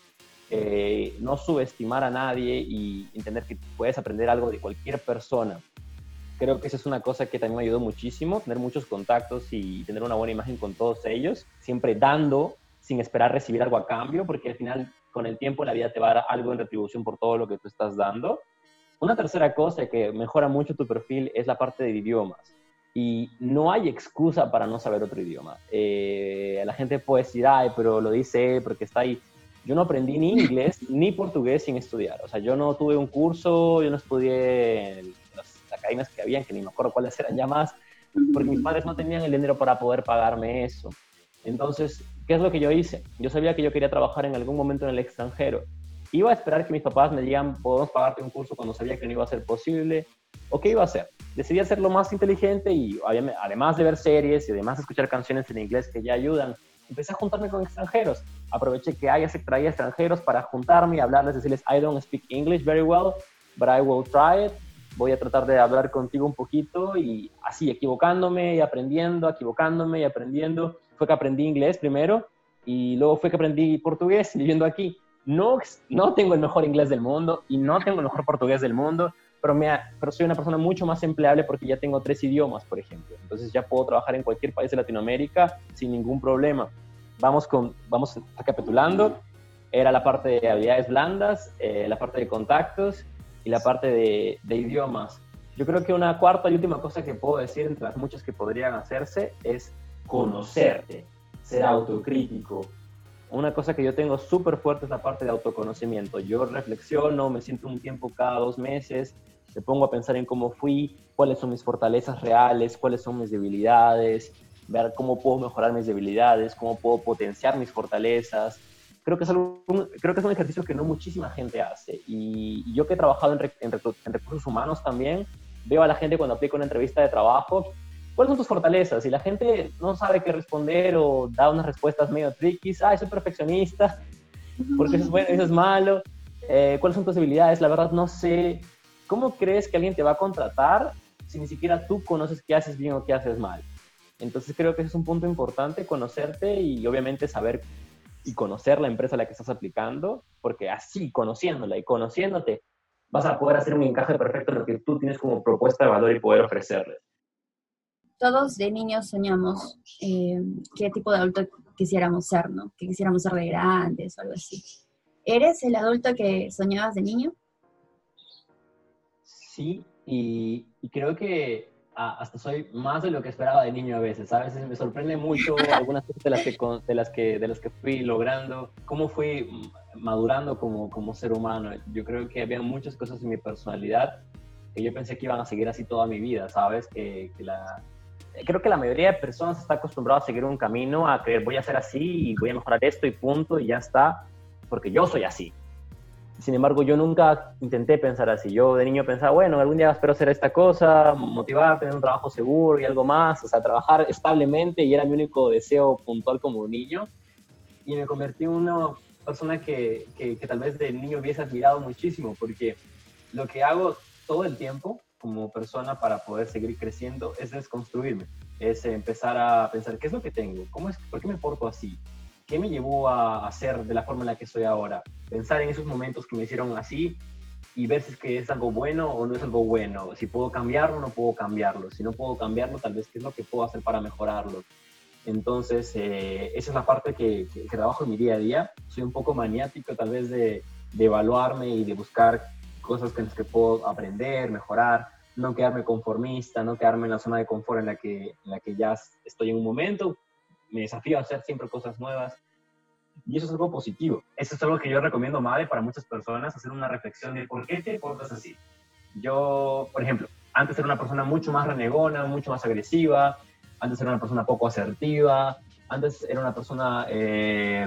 Eh, no subestimar a nadie y entender que puedes aprender algo de cualquier persona. Creo que esa es una cosa que también me ayudó muchísimo, tener muchos contactos y tener una buena imagen con todos ellos, siempre dando sin esperar recibir algo a cambio, porque al final con el tiempo la vida te va a dar algo en retribución por todo lo que tú estás dando. Una tercera cosa que mejora mucho tu perfil es la parte de idiomas. Y no hay excusa para no saber otro idioma. Eh, la gente puede decir, ay, pero lo dice porque está ahí. Yo no aprendí ni inglés ni portugués sin estudiar. O sea, yo no tuve un curso, yo no estudié en las academias que habían, que ni me acuerdo cuáles eran ya más, porque mis padres no tenían el dinero para poder pagarme eso. Entonces, ¿qué es lo que yo hice? Yo sabía que yo quería trabajar en algún momento en el extranjero. Iba a esperar que mis papás me digan, podemos pagarte un curso cuando sabía que no iba a ser posible. ¿O qué iba a hacer? Decidí hacer lo más inteligente y además de ver series y además de escuchar canciones en inglés que ya ayudan, empecé a juntarme con extranjeros. Aproveché que haya se traía extranjeros para juntarme y hablarles, decirles, I don't speak English very well, but I will try it. Voy a tratar de hablar contigo un poquito y así, equivocándome y aprendiendo, equivocándome y aprendiendo fue que aprendí inglés primero y luego fue que aprendí portugués viviendo aquí. No, no tengo el mejor inglés del mundo y no tengo el mejor portugués del mundo, pero, me, pero soy una persona mucho más empleable porque ya tengo tres idiomas, por ejemplo. Entonces ya puedo trabajar en cualquier país de Latinoamérica sin ningún problema. Vamos, con, vamos recapitulando. Era la parte de habilidades blandas, eh, la parte de contactos y la parte de, de idiomas. Yo creo que una cuarta y última cosa que puedo decir, entre las muchas que podrían hacerse, es conocerte, ser autocrítico. Una cosa que yo tengo súper fuerte es la parte de autoconocimiento. Yo reflexiono, me siento un tiempo cada dos meses, me pongo a pensar en cómo fui, cuáles son mis fortalezas reales, cuáles son mis debilidades, ver cómo puedo mejorar mis debilidades, cómo puedo potenciar mis fortalezas. Creo que es, algo, creo que es un ejercicio que no muchísima gente hace. Y, yo que he trabajado en, en recursos humanos también, veo a la gente cuando aplico una entrevista de trabajo ¿Cuáles son tus fortalezas? Si la gente no sabe qué responder o da unas respuestas medio tricky, ah, soy perfeccionista, porque eso es bueno, eso es malo. Eh, ¿Cuáles son tus debilidades? La verdad no sé. ¿Cómo crees que alguien te va a contratar si ni siquiera tú conoces qué haces bien o qué haces mal? Entonces creo que ese es un punto importante, conocerte y obviamente saber y conocer la empresa a la que estás aplicando, porque así, conociéndola y conociéndote, vas a poder hacer un encaje perfecto en lo que tú tienes como propuesta de valor y poder ofrecerles todos de niños soñamos eh, qué tipo de adulto quisiéramos ser, ¿no? Que quisiéramos ser de grandes o algo así. ¿Eres el adulto que soñabas de niño? Sí, y, creo que hasta soy más de lo que esperaba de niño a veces. A veces me sorprende mucho algunas cosas de las que, de las que, de las que fui logrando, cómo fui madurando como, como ser humano. Yo creo que había muchas cosas en mi personalidad que yo pensé que iban a seguir así toda mi vida, ¿sabes? Que, que la, creo que la mayoría de personas está acostumbrada a seguir un camino, a creer voy a ser así y voy a mejorar esto y punto y ya está, porque yo soy así. Sin embargo, yo nunca intenté pensar así. Yo de niño pensaba, bueno, algún día espero hacer esta cosa, motivar, tener un trabajo seguro y algo más, o sea, trabajar establemente y era mi único deseo puntual como niño. Y me convertí en una persona que, que, que tal vez de niño hubiese admirado muchísimo, porque lo que hago todo el tiempo como persona para poder seguir creciendo es desconstruirme, es empezar a pensar qué es lo que tengo, cómo es, por qué me porto así, qué me llevó a ser de la forma en la que soy ahora, pensar en esos momentos que me hicieron así y ver si es que es algo bueno o no es algo bueno, si puedo cambiarlo o no puedo cambiarlo, si no puedo cambiarlo, tal vez qué es lo que puedo hacer para mejorarlo. Entonces, eh, esa es la parte que, que, trabajo en mi día a día. Soy un poco maniático tal vez de, de evaluarme y de buscar cosas que, que puedo aprender, mejorar, no quedarme conformista, no quedarme en la zona de confort en la que, en la que ya estoy en un momento. Me desafío a hacer siempre cosas nuevas. Y eso es algo positivo. Eso es algo que yo recomiendo, Madre, para muchas personas, hacer una reflexión de por qué te portas así. Yo, por ejemplo, antes era una persona mucho más renegona, mucho más agresiva, antes era una persona poco asertiva, antes era una persona, eh,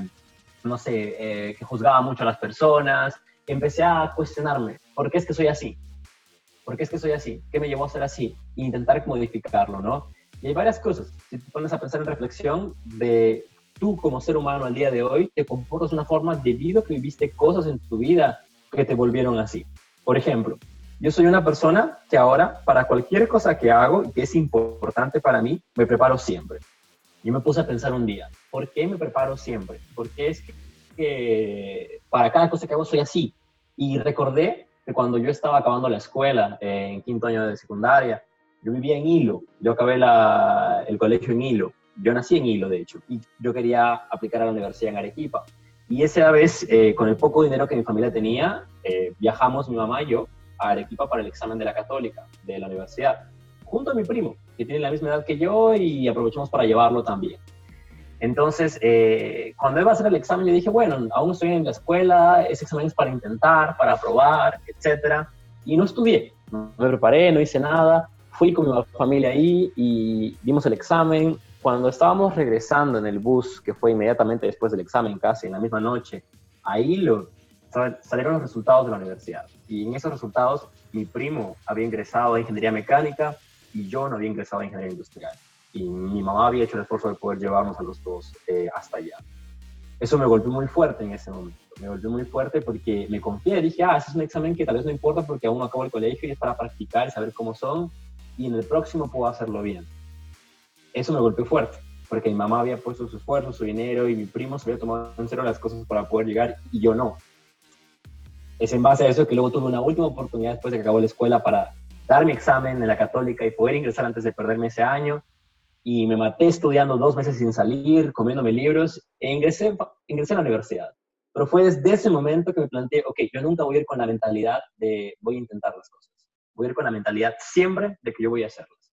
no sé, eh, que juzgaba mucho a las personas. Empecé a cuestionarme, ¿por qué es que soy así? ¿Por qué es que soy así? ¿Qué me llevó a ser así? E intentar modificarlo, ¿no? Y hay varias cosas. Si te pones a pensar en reflexión de tú como ser humano al día de hoy, te comportas de una forma debido a que viviste cosas en tu vida que te volvieron así. Por ejemplo, yo soy una persona que ahora, para cualquier cosa que hago y que es importante para mí, me preparo siempre. Yo me puse a pensar un día, ¿por qué me preparo siempre? ¿Por qué es que para cada cosa que hago soy así? Y recordé que cuando yo estaba acabando la escuela, eh, en quinto año de secundaria, yo vivía en Hilo, yo acabé el colegio en Hilo, yo nací en Hilo, de hecho, y yo quería aplicar a la universidad en Arequipa. Y esa vez, eh, con el poco dinero que mi familia tenía, eh, viajamos mi mamá y yo a Arequipa para el examen de la católica de la universidad, junto a mi primo, que tiene la misma edad que yo, y aprovechamos para llevarlo también. Entonces, eh, cuando iba a hacer el examen, yo dije, bueno, aún estoy en la escuela, ese examen es para intentar, para probar, etc. Y no estudié, no me preparé, no hice nada. Fui con mi familia ahí y dimos el examen. Cuando estábamos regresando en el bus, que fue inmediatamente después del examen, casi en la misma noche, ahí lo, salieron los resultados de la universidad. Y en esos resultados, mi primo había ingresado a ingeniería mecánica y yo no había ingresado a ingeniería industrial y mi mamá había hecho el esfuerzo de poder llevarnos a los dos eh, hasta allá. Eso me golpeó muy fuerte en ese momento, me golpeó muy fuerte porque me confié, dije, ah, ese es un examen que tal vez no importa porque aún no acabo el colegio y es para practicar y saber cómo son y en el próximo puedo hacerlo bien. Eso me golpeó fuerte porque mi mamá había puesto su esfuerzo, su dinero y mi primo se había tomado en serio las cosas para poder llegar y yo no. Es en base a eso que luego tuve una última oportunidad después de que acabó la escuela para dar mi examen en la católica y poder ingresar antes de perderme ese año y me maté estudiando dos meses sin salir, comiéndome libros, e ingresé, ingresé a la universidad. Pero fue desde ese momento que me planteé, ok, yo nunca voy a ir con la mentalidad de voy a intentar las cosas. Voy a ir con la mentalidad siempre de que yo voy a hacerlas.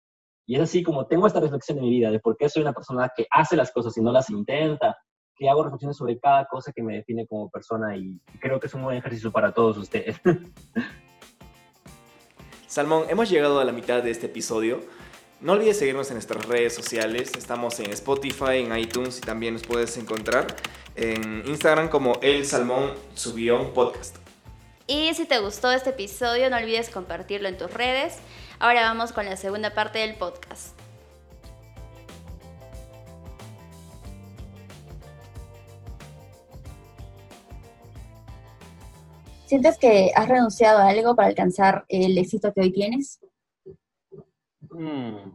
Y es así como tengo esta reflexión en mi vida de por qué soy una persona que hace las cosas y no las intenta, que hago reflexiones sobre cada cosa que me define como persona y creo que es un buen ejercicio para todos ustedes. Salmón, hemos llegado a la mitad de este episodio. No olvides seguirnos en nuestras redes sociales. Estamos en Spotify, en iTunes y también nos puedes encontrar en Instagram como El Salmón Subión Podcast. Y si te gustó este episodio, no olvides compartirlo en tus redes. Ahora vamos con la segunda parte del podcast. ¿Sientes que has renunciado a algo para alcanzar el éxito que hoy tienes? Mm.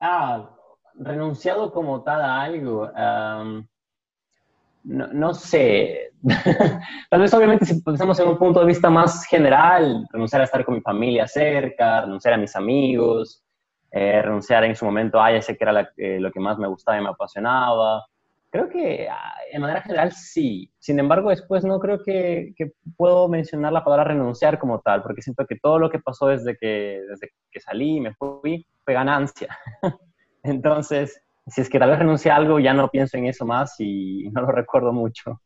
Ah, renunciado como tal a algo. no, sé. tal vez obviamente si pensamos en un punto de vista más general, renunciar a estar con mi familia cerca, renunciar a mis amigos, eh, renunciar en su momento a ese que era eh, lo que más me gustaba y me apasionaba. Creo que ah, en manera general sí. Sin embargo, después no creo que, puedo mencionar la palabra renunciar como tal, porque siento que todo lo que pasó desde que, desde que salí, me fui, fue ganancia. Entonces, si es que tal vez renuncie a algo, ya no pienso en eso más y no lo recuerdo mucho.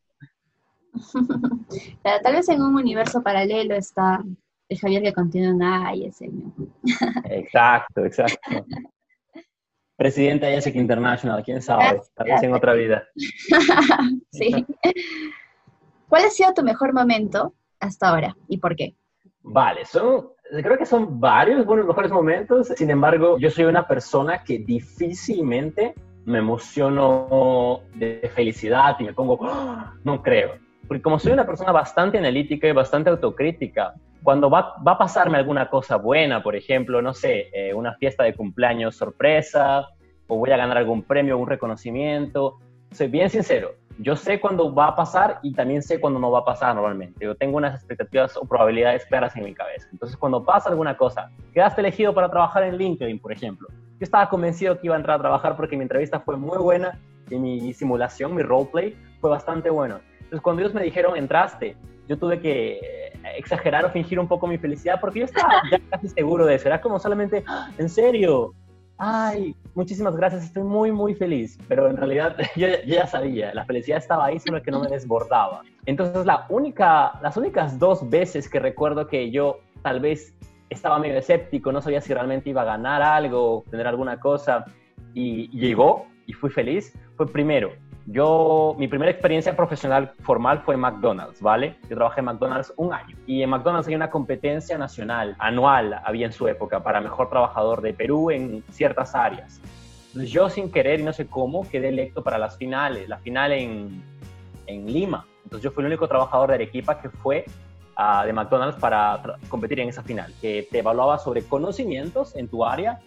tal vez en un universo paralelo está el Javier que continúa en ISM. exacto, exacto. Presidente de ISEC International, quién sabe, tal vez en otra vida. sí. ¿Cuál ha sido tu mejor momento hasta ahora y por qué? Vale, son, creo que son varios buenos mejores momentos. Sin embargo, yo soy una persona que difícilmente me emociono de felicidad y me pongo, ¡Ah! no creo. Porque como soy una persona bastante analítica y bastante autocrítica, cuando va, va, a pasarme alguna cosa buena, por ejemplo, no sé, eh, una fiesta de cumpleaños sorpresa, o voy a ganar algún premio, un reconocimiento, soy bien sincero, yo sé cuándo va a pasar y también sé cuándo no va a pasar normalmente. Yo tengo unas expectativas o probabilidades claras en mi cabeza. Entonces, cuando pasa alguna cosa, quedaste elegido para trabajar en LinkedIn, por ejemplo. Yo estaba convencido que iba a entrar a trabajar porque mi entrevista fue muy buena y mi simulación, mi roleplay, fue bastante bueno. Entonces, cuando ellos me dijeron, entraste, yo tuve que exagerar o fingir un poco mi felicidad porque yo estaba casi seguro de eso. Era como solamente, ¡Ah! ¿en serio? Ay, muchísimas gracias, estoy muy, muy feliz. Pero en realidad yo, ya sabía, la felicidad estaba ahí, solo que no me desbordaba. Entonces, las únicas dos veces que recuerdo que yo tal vez estaba medio escéptico, no sabía si realmente iba a ganar algo, tener alguna cosa, y llegó y fui feliz, fue primero yo, mi primera experiencia profesional formal fue McDonald's, ¿vale? Yo trabajé en McDonald's un año y en McDonald's hay una competencia nacional, anual, había en su época, para mejor trabajador de Perú en ciertas áreas. Entonces yo sin querer y no sé cómo quedé electo para las finales, la final en, en Lima. Entonces yo fui el único trabajador de Arequipa que fue uh, de McDonald's para competir en esa final, que te evaluaba sobre conocimientos en tu área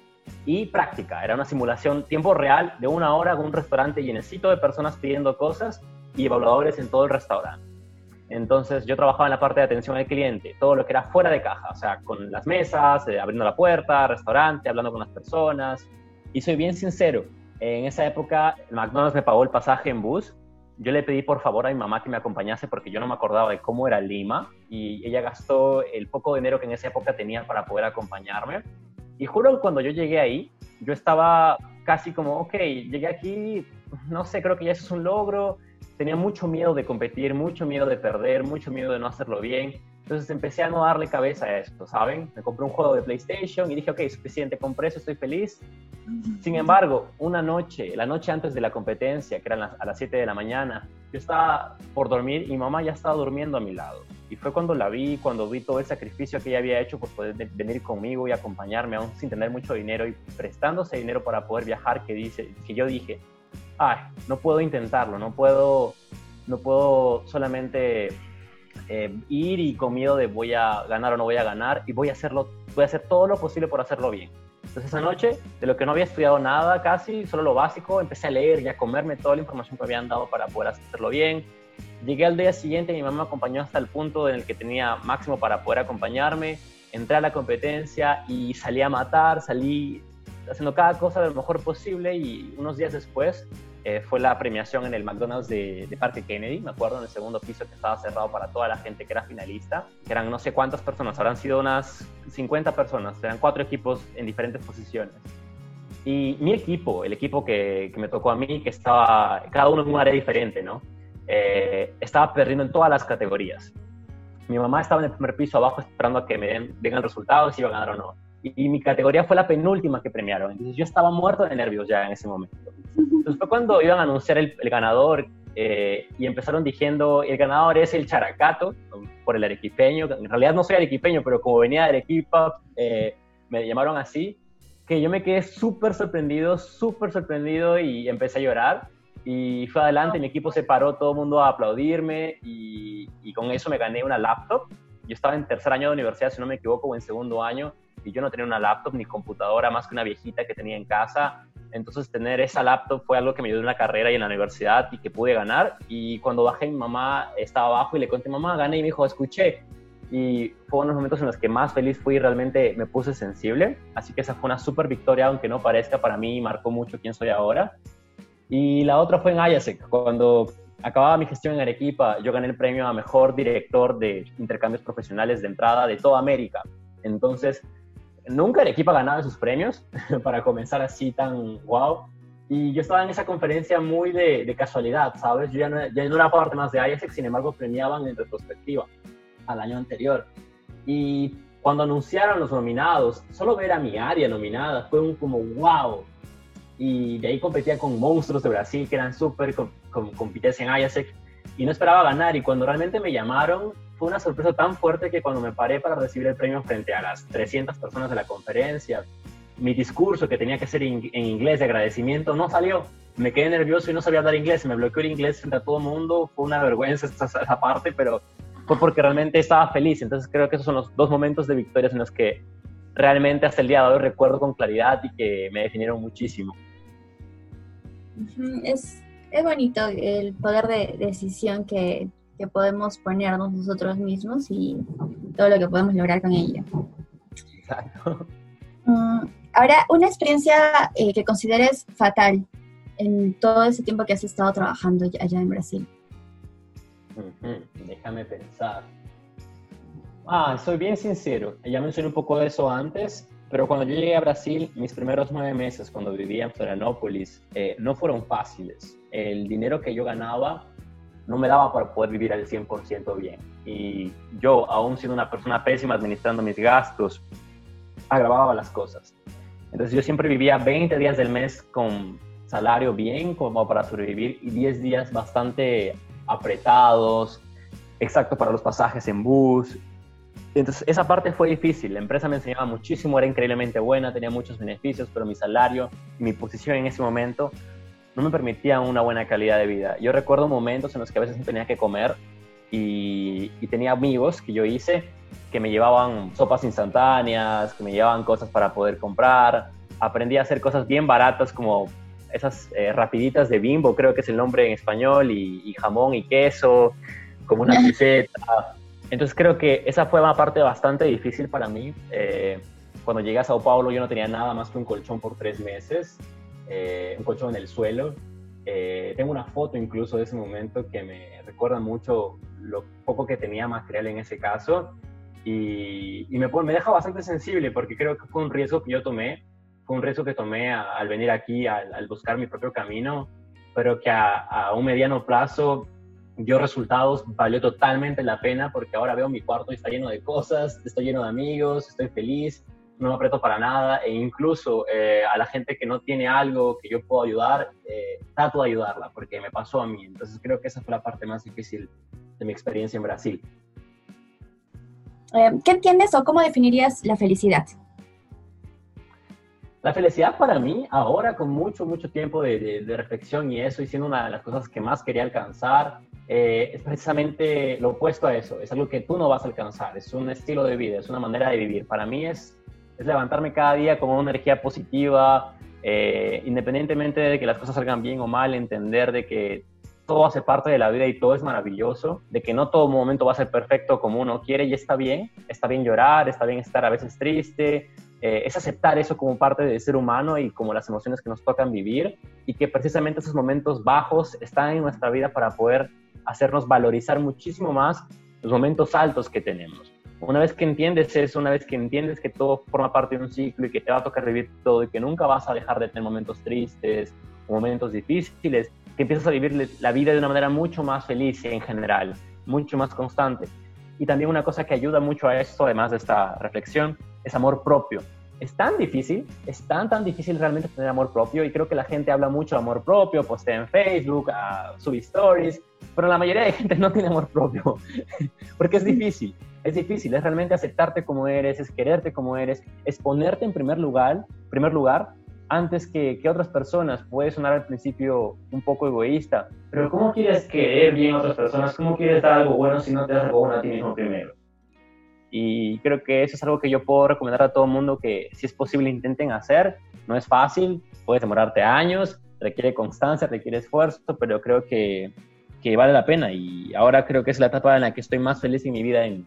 y práctica. Era una simulación tiempo real de una hora con un restaurante llenecito de personas pidiendo cosas y evaluadores en todo el restaurante. Entonces yo trabajaba en la parte de atención al cliente, todo lo que era fuera de caja, o sea, con las mesas, eh, abriendo la puerta, restaurante, hablando con las personas. Y soy bien sincero, en esa época McDonald's me pagó el pasaje en bus. Yo le pedí por favor a mi mamá que me acompañase porque yo no me acordaba de cómo era Lima y ella gastó el poco dinero que en esa época tenía para poder acompañarme. Y juro que cuando yo llegué ahí, yo estaba casi como, ok, llegué aquí, no sé, creo que ya eso es un logro. Tenía mucho miedo de competir, mucho miedo de perder, mucho miedo de no hacerlo bien. Entonces empecé a no darle cabeza a esto, ¿saben? Me compré un juego de PlayStation y dije, ok, suficiente, compré eso, estoy feliz. Sin embargo, una noche, la noche antes de la competencia, que eran a las 7 de la mañana, yo estaba por dormir y mi mamá ya estaba durmiendo a mi lado. Y fue cuando la vi, cuando vi todo el sacrificio que ella había hecho por poder venir conmigo y acompañarme, aún sin tener mucho dinero y prestándose dinero para poder viajar, que, dice, que yo dije, ay, no puedo intentarlo, no puedo, no puedo solamente eh, ir y con miedo de voy a ganar o no voy a ganar y voy a hacerlo, voy a hacer todo lo posible por hacerlo bien. Entonces esa noche, de lo que no había estudiado nada casi, solo lo básico, empecé a leer y a comerme toda la información que habían dado para poder hacerlo bien Llegué al día siguiente, mi mamá me acompañó hasta el punto en el que tenía máximo para poder acompañarme. Entré a la competencia y salí a matar, salí haciendo cada cosa de lo mejor posible y unos días después eh, fue la premiación en el McDonald's de, de, Parque Kennedy, me acuerdo, en el segundo piso que estaba cerrado para toda la gente que era finalista, eran no sé cuántas personas, habrán sido unas 50 personas, eran cuatro equipos en diferentes posiciones. Y mi equipo, el equipo que, me tocó a mí, que estaba cada uno en un área diferente, ¿no? Eh, estaba perdiendo en todas las categorías. Mi mamá estaba en el primer piso abajo esperando a que me den, den resultados si iba a ganar o no. Y, mi categoría fue la penúltima que premiaron. Entonces yo estaba muerto de nervios ya en ese momento. Entonces fue cuando iban a anunciar el, ganador eh, y empezaron diciendo, el ganador es el Characato, por el arequipeño. En realidad no soy arequipeño, pero como venía de Arequipa, eh, me llamaron así, que yo me quedé súper sorprendido, súper sorprendido y empecé a llorar y fue adelante, mi equipo se paró, todo el mundo a aplaudirme y, y, con eso me gané una laptop. Yo estaba en tercer año de universidad, si no me equivoco, o en segundo año, y yo no tenía una laptop ni computadora más que una viejita que tenía en casa. Entonces tener esa laptop fue algo que me ayudó en la carrera y en la universidad y que pude ganar. Y cuando bajé, mi mamá estaba abajo y le conté, mamá, gané y me dijo, escuché. Y fue uno de los momentos en los que más feliz fui y realmente me puse sensible. Así que esa fue una súper victoria, aunque no parezca para mí, marcó mucho quién soy ahora. Y la otra fue en IASEC, cuando acababa mi gestión en Arequipa, yo gané el premio a mejor director de intercambios profesionales de entrada de toda América. Entonces, nunca Arequipa ganaba esos premios para comenzar así tan wow. Y yo estaba en esa conferencia muy de, casualidad, ¿sabes? Yo ya no, ya no, era parte más de IASEC, sin embargo, premiaban en retrospectiva al año anterior. Y cuando anunciaron los nominados, solo ver a mi área nominada fue un como wow. Y de ahí competía con monstruos de Brasil que eran súper con, competencia en IASEC y no esperaba ganar. Y cuando realmente me llamaron, fue una sorpresa tan fuerte que cuando me paré para recibir el premio frente a las 300 personas de la conferencia, mi discurso que tenía que ser en inglés de agradecimiento no salió. Me quedé nervioso y no sabía hablar inglés. Me bloqueó el inglés frente a todo el mundo. Fue una vergüenza esa, esa parte, pero fue porque realmente estaba feliz. Entonces creo que esos son los dos momentos de victorias en los que realmente hasta el día de hoy recuerdo con claridad y que me definieron muchísimo. Es, es bonito el poder de decisión que, que, podemos ponernos nosotros mismos y todo lo que podemos lograr con ello. Exacto. Mm, ahora, una experiencia eh, que consideres fatal en todo ese tiempo que has estado trabajando allá en Brasil. Déjame pensar. Ah, soy bien sincero. Ya mencioné un poco de eso antes, pero cuando yo llegué a Brasil, mis primeros nueve meses, cuando vivía en Florianópolis, eh, no fueron fáciles. El dinero que yo ganaba no me daba para poder vivir al 100% bien. Y yo, aún siendo una persona pésima administrando mis gastos, agravaba las cosas. Entonces yo siempre vivía 20 días del mes con salario bien como para sobrevivir y 10 días bastante apretados, exacto para los pasajes en bus. Entonces, esa parte fue difícil. La empresa me enseñaba muchísimo, era increíblemente buena, tenía muchos beneficios, pero mi salario mi posición en ese momento no me permitían una buena calidad de vida. Yo recuerdo momentos en los que a veces no tenía que comer y, y tenía amigos que yo hice que me llevaban sopas instantáneas, que me llevaban cosas para poder comprar. Aprendí a hacer cosas bien baratas como esas eh, rapiditas de bimbo, creo que es el nombre en español, y, jamón y queso, como una receta. Entonces creo que esa fue una parte bastante difícil para mí. Eh, cuando llegué a Sao Paulo yo no tenía nada más que un colchón por tres meses, eh, un colchón en el suelo. tengo una foto incluso de ese momento que me recuerda mucho lo poco que tenía material en ese caso. Y, me, me deja bastante sensible porque creo que fue un riesgo que yo tomé fue un riesgo que tomé al venir aquí, al, buscar mi propio camino, pero que a, un mediano plazo dio resultados, valió totalmente la pena porque ahora veo mi cuarto y está lleno de cosas, estoy lleno de amigos, estoy feliz, no me aprieto para nada e incluso eh, a la gente que no tiene algo que yo puedo ayudar, eh, trato de ayudarla porque me pasó a mí. Entonces creo que esa fue la parte más difícil de mi experiencia en Brasil. Eh, ¿Qué entiendes o cómo definirías la felicidad? La felicidad para mí, ahora con mucho, mucho tiempo de, reflexión y eso, y siendo una de las cosas que más quería alcanzar, eh, es precisamente lo opuesto a eso. Es algo que tú no vas a alcanzar, es un estilo de vida, es una manera de vivir. Para mí es, es levantarme cada día con una energía positiva, eh, independientemente de que las cosas salgan bien o mal, entender de que todo hace parte de la vida y todo es maravilloso, de que no todo momento va a ser perfecto como uno quiere y está bien, está bien llorar, está bien estar a veces triste, eh, es aceptar eso como parte del ser humano y como las emociones que nos tocan vivir y que precisamente esos momentos bajos están en nuestra vida para poder hacernos valorizar muchísimo más los momentos altos que tenemos. Una vez que entiendes eso, una vez que entiendes que todo forma parte de un ciclo y que te va a tocar vivir todo y que nunca vas a dejar de tener momentos tristes, momentos difíciles, que empiezas a vivir la vida de una manera mucho más feliz en general, mucho más constante. Y también una cosa que ayuda mucho a esto, además de esta reflexión, es amor propio. Es tan difícil, es tan, tan difícil realmente tener amor propio y creo que la gente habla mucho de amor propio, postea en Facebook, uh, sube stories, pero la mayoría de gente no tiene amor propio, porque es difícil, es difícil, es realmente aceptarte como eres, es quererte como eres, es ponerte en primer lugar, primer lugar antes que, que, otras personas. Puede sonar al principio un poco egoísta, pero ¿cómo quieres querer bien a otras personas? ¿Cómo quieres dar algo bueno si no te das algo bueno a ti mismo primero? Y creo que eso es algo que yo puedo recomendar a todo mundo que si es posible intenten hacer. No es fácil, puedes demorarte años, requiere constancia, requiere esfuerzo, pero creo que, que vale la pena. Y ahora creo que es la etapa en la que estoy más feliz en mi vida en,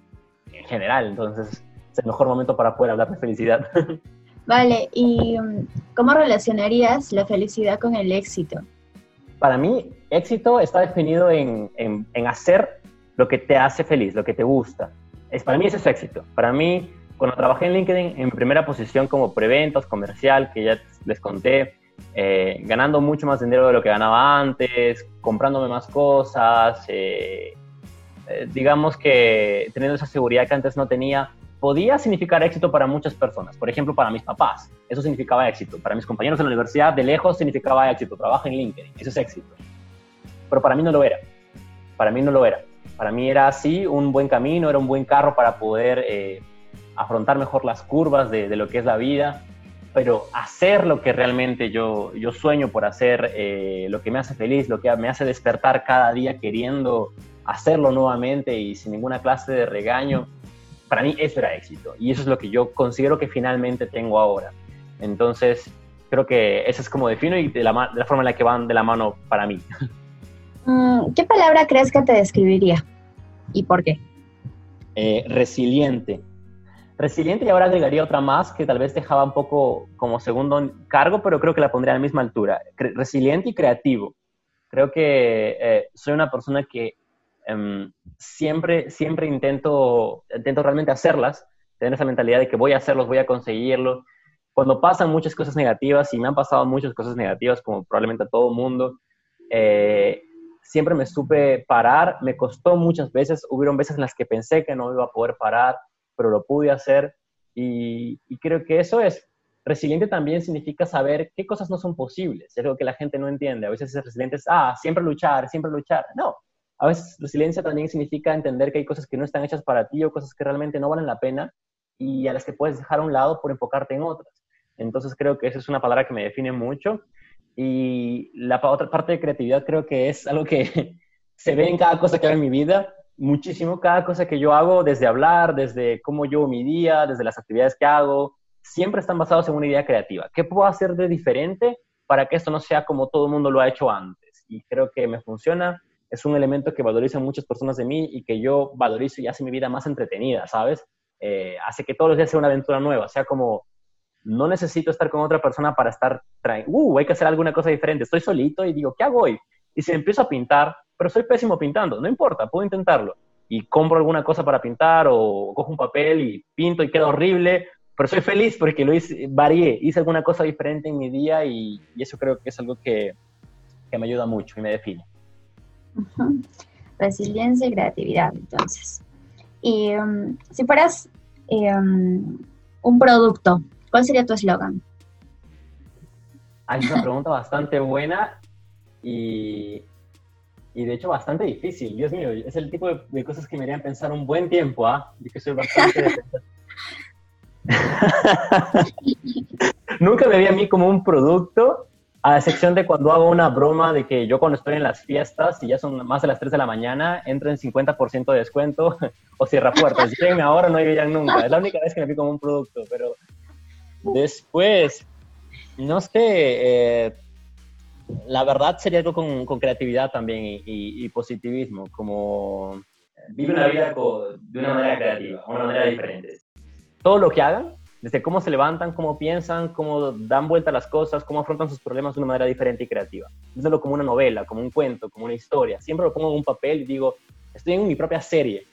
en general. Entonces es el mejor momento para poder hablar de felicidad. Vale, ¿y um, cómo relacionarías la felicidad con el éxito? para mí, éxito está definido en, en, hacer lo que te hace feliz, lo que te gusta. Es, para mí ese es éxito. Para mí, cuando trabajé en LinkedIn en primera posición como preventas, comercial, que ya les conté, eh, ganando mucho más dinero de lo que ganaba antes, comprándome más cosas, eh, eh, digamos que teniendo esa seguridad que antes no tenía, podía significar éxito para muchas personas. Por ejemplo, para mis papás, eso significaba éxito. Para mis compañeros de la universidad, de lejos significaba éxito. Trabajo en LinkedIn, eso es éxito. Pero para mí no lo era. Para mí no lo era. Para mí era así un buen camino, era un buen carro para poder eh, afrontar mejor las curvas de, lo que es la vida. Pero hacer lo que realmente yo, yo sueño por hacer, eh, lo que me hace feliz, lo que me hace despertar cada día queriendo hacerlo nuevamente y sin ninguna clase de regaño, para mí eso era éxito. Y eso es lo que yo considero que finalmente tengo ahora. Entonces, creo que eso es como defino y de la, de la forma en la que van de la mano para mí. Mm, ¿Qué palabra crees que te describiría? ¿Y por qué? Eh, resiliente. Resiliente y ahora agregaría otra más que tal vez dejaba un poco como segundo cargo, pero creo que la pondría a la misma altura. Resiliente y creativo. Creo que eh, soy una persona que Em, siempre, siempre intento, intento realmente hacerlas, tener esa mentalidad de que voy a hacerlos, voy a conseguirlo. Cuando pasan muchas cosas negativas, y me han pasado muchas cosas negativas, como probablemente a todo mundo, eh, siempre me supe parar, me costó muchas veces, hubieron veces en las que pensé que no iba a poder parar, pero lo pude hacer, y, creo que eso es, resiliente también significa saber qué cosas no son posibles, es algo que la gente no entiende, a veces ser resiliente es, ah, siempre luchar, siempre luchar, no, a veces resiliencia también significa entender que hay cosas que no están hechas para ti o cosas que realmente no valen la pena y a las que puedes dejar a un lado por enfocarte en otras. Entonces creo que esa es una palabra que me define mucho. Y la otra parte de creatividad creo que es algo que se ve en cada cosa que hago en mi vida, muchísimo. Cada cosa que yo hago, desde hablar, desde cómo yo mi día, desde las actividades que hago, siempre están basados en una idea creativa. ¿Qué puedo hacer de diferente para que esto no sea como todo el mundo lo ha hecho antes? Y creo que me funciona es un elemento que valorizan muchas personas de mí y que yo valorizo y hace mi vida más entretenida, ¿sabes? Eh, hace que todos los días sea una aventura nueva, sea como, no necesito estar con otra persona para estar, uh, hay que hacer alguna cosa diferente, estoy solito y digo, ¿qué hago hoy? Y si empiezo a pintar, pero soy pésimo pintando, no importa, puedo intentarlo. Y compro alguna cosa para pintar o cojo un papel y pinto y queda horrible, pero soy feliz porque lo hice, varié, hice alguna cosa diferente en mi día y, y eso creo que es algo que, que me ayuda mucho y me define. Resiliencia y creatividad, entonces. Y um, si fueras um, un producto, ¿cuál sería tu eslogan? Es una pregunta bastante buena y, y, de hecho bastante difícil. Dios mío, es el tipo de, cosas que me harían pensar un buen tiempo, ¿ah? que soy bastante... Nunca me vi a mí como un producto, a excepción de cuando hago una broma de que yo cuando estoy en las fiestas y ya son más de las 3 de la mañana, entro en 50% de descuento o cierra puertas. Llévenme ahora, no llegan nunca. Es la única vez que me vi como un producto, pero después, no sé, eh, la verdad sería algo con, con creatividad también y, y, positivismo, como vive una vida de una manera creativa, una manera diferente. Todo lo que hagan, desde cómo se levantan, cómo piensan, cómo dan vuelta a las cosas, cómo afrontan sus problemas de una manera diferente y creativa. Díselo como una novela, como un cuento, como una historia. Siempre lo pongo en un papel y digo, estoy en mi propia serie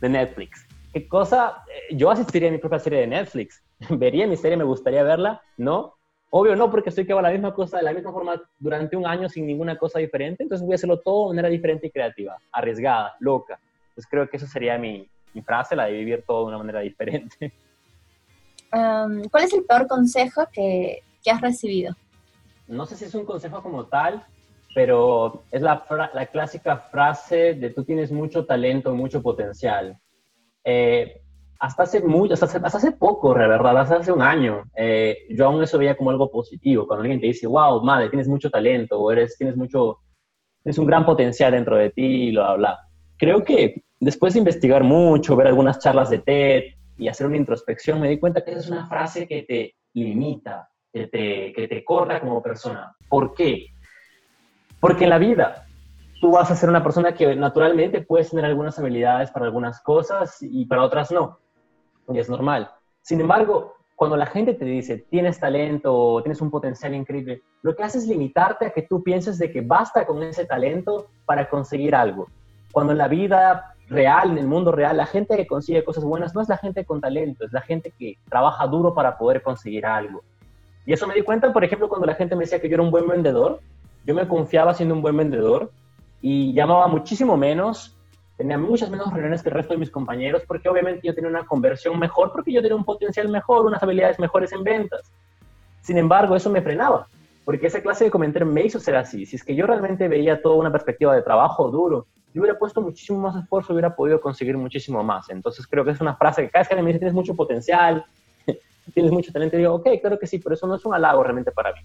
de Netflix. ¿Qué cosa? Eh, yo asistiría a mi propia serie de Netflix. ¿Vería mi serie? ¿Me gustaría verla? ¿No? Obvio no, porque estoy que hago la misma cosa de la misma forma durante un año sin ninguna cosa diferente. Entonces voy a hacerlo todo de manera diferente y creativa, arriesgada, loca. Entonces creo que esa sería mi, mi frase, la de vivir todo de una manera diferente. ¿cuál es el peor consejo que, has recibido? No sé si es un consejo como tal, pero es la, la clásica frase de tú tienes mucho talento, mucho potencial. Eh, hasta hace mucho, hasta hace, poco, la verdad, hasta hace un año, eh, yo aún eso veía como algo positivo. Cuando alguien te dice, wow, madre, tienes mucho talento, o eres, tienes mucho, tienes un gran potencial dentro de ti, y lo habla. Creo que después de investigar mucho, ver algunas charlas de TED, y hacer una introspección, me di cuenta que esa es una frase que te limita, que te, que te corta como persona. ¿Por qué? Porque en la vida tú vas a ser una persona que naturalmente puedes tener algunas habilidades para algunas cosas y para otras no. Y es normal. Sin embargo, cuando la gente te dice, tienes talento, tienes un potencial increíble, lo que hace es limitarte a que tú pienses de que basta con ese talento para conseguir algo. Cuando en la vida real, en el mundo real, la gente que consigue cosas buenas no es la gente con talento, es la gente que trabaja duro para poder conseguir algo. Y eso me di cuenta, por ejemplo, cuando la gente me decía que yo era un buen vendedor, yo me confiaba siendo un buen vendedor y llamaba muchísimo menos, tenía muchas menos reuniones que el resto de mis compañeros, porque obviamente yo tenía una conversión mejor, porque yo tenía un potencial mejor, unas habilidades mejores en ventas. Sin embargo, eso me frenaba, porque esa clase de comentario me hizo ser así. Si es que yo realmente veía toda una perspectiva de trabajo duro, yo hubiera puesto muchísimo más esfuerzo, hubiera podido conseguir muchísimo más. Entonces creo que es una frase que cada vez que me dice tienes mucho potencial, tienes mucho talento, digo, ok, claro que sí, pero eso no es un halago realmente para mí.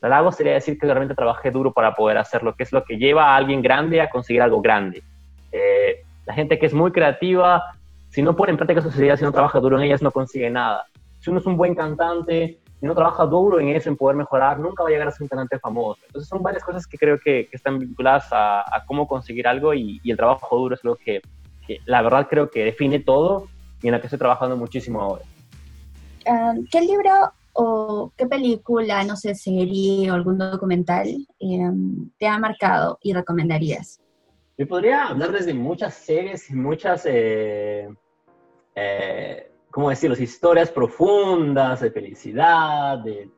El halago sería decir que realmente trabajé duro para poder hacerlo, que es lo que lleva a alguien grande a conseguir algo grande. Eh, la gente que es muy creativa, si no pone en práctica su ideas, si no trabaja duro en ellas, no consigue nada. Si uno es un buen cantante, si no trabaja duro en eso, en poder mejorar, nunca va a llegar a ser un cantante famoso. Entonces son varias cosas que creo que, están vinculadas a, cómo conseguir algo y, el trabajo duro es lo que, que, la verdad creo que define todo y en la que estoy trabajando muchísimo ahora. ¿Qué libro o qué película, no sé, serie o algún documental em, te ha marcado y recomendarías? Yo podría hablar desde muchas series y muchas, eh, eh, ¿cómo decirlo? Historias profundas de felicidad, de,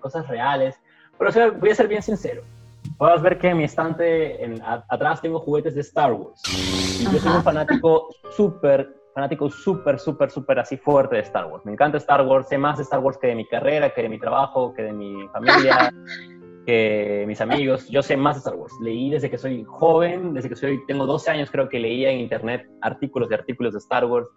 cosas reales. Pero voy a ser bien sincero. Puedes ver que en mi estante en, atrás tengo juguetes de Star Wars. Y yo soy un fanático súper fanático súper, súper, súper así fuerte de Star Wars. Me encanta Star Wars, sé más de Star Wars que de mi carrera, que de mi trabajo, que de mi familia, que mis amigos. Yo sé más de Star Wars. Leí desde que soy joven, desde que soy, tengo 12 años creo que leía en internet artículos de artículos de Star Wars.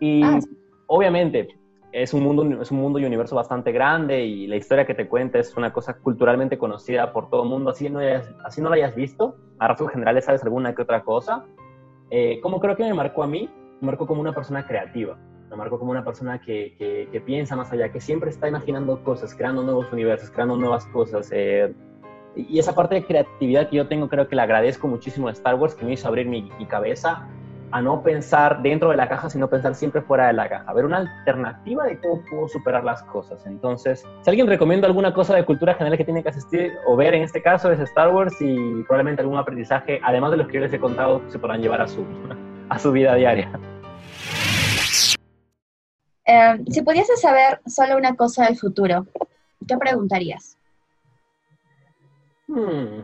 Y ah, obviamente es un, mundo, es un mundo y universo bastante grande y la historia que te cuenta es una cosa culturalmente conocida por todo el mundo, así no, así no lo hayas visto, a rasgos generales sabes alguna que otra cosa. Eh, como creo que me marcó a mí, me marcó como una persona creativa, me marcó como una persona que, que, piensa más allá, que siempre está imaginando cosas, creando nuevos universos, creando nuevas cosas. Eh, y esa parte de creatividad que yo tengo creo que le agradezco muchísimo a Star Wars, que me hizo abrir mi, mi cabeza a no pensar dentro de la caja, sino pensar siempre fuera de la caja, a ver una alternativa de cómo puedo superar las cosas. Entonces, si alguien recomienda alguna cosa de cultura general que tiene que asistir o ver en este caso es Star Wars y probablemente algún aprendizaje, además de los que yo les he contado, se podrán llevar a su, a su vida diaria. Eh, si pudieses saber solo una cosa del futuro, ¿qué preguntarías? Hmm.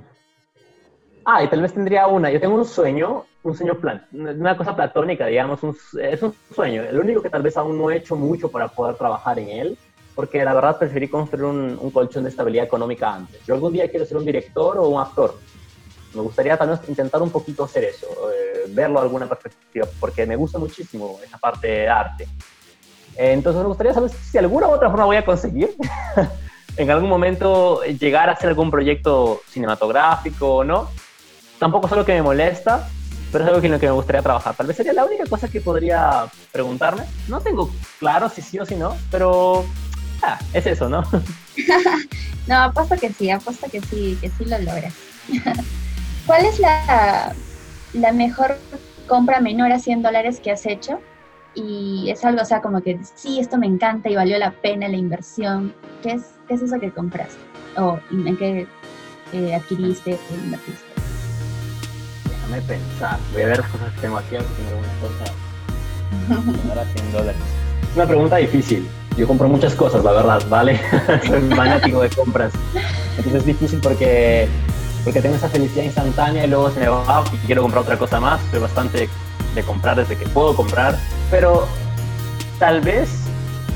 Ah, y tal vez tendría una. Yo tengo un sueño, un sueño plan, una cosa platónica, digamos, es un sueño. El único que tal vez aún no he hecho mucho para poder trabajar en él, porque la verdad preferí construir un, un colchón de estabilidad económica antes. Yo algún día quiero ser un director o un actor. Me gustaría vez intentar un poquito hacer eso, eh, verlo de alguna perspectiva, porque me gusta muchísimo esa parte de arte. Eh, entonces me gustaría saber si de alguna u otra forma voy a conseguir en algún momento llegar a hacer algún proyecto cinematográfico o no. Tampoco es algo que me molesta, pero es algo en lo que me gustaría trabajar. Tal vez sería la única cosa que podría preguntarme. No tengo claro si sí o si no, pero ah, es eso, ¿no? no, apuesto que sí, apuesto que sí, que sí lo logras. ¿Cuál es la, la mejor compra menor a 100 dólares que has hecho? Y es algo, o sea, como que sí, esto me encanta y valió la pena la inversión. ¿Qué es, qué es eso que compraste? ¿O en qué eh, adquiriste o invertiste? Déjame pensar. Voy a ver las cosas que tengo aquí, aunque tengo algunas cosas. Ahora 100 dólares. Es una pregunta difícil. Yo compro muchas cosas, la verdad, ¿vale? Soy fanático de compras. Entonces es difícil porque porque tengo esa felicidad instantánea y luego se me va y quiero comprar otra cosa más. Soy bastante de comprar desde que puedo comprar, pero tal vez,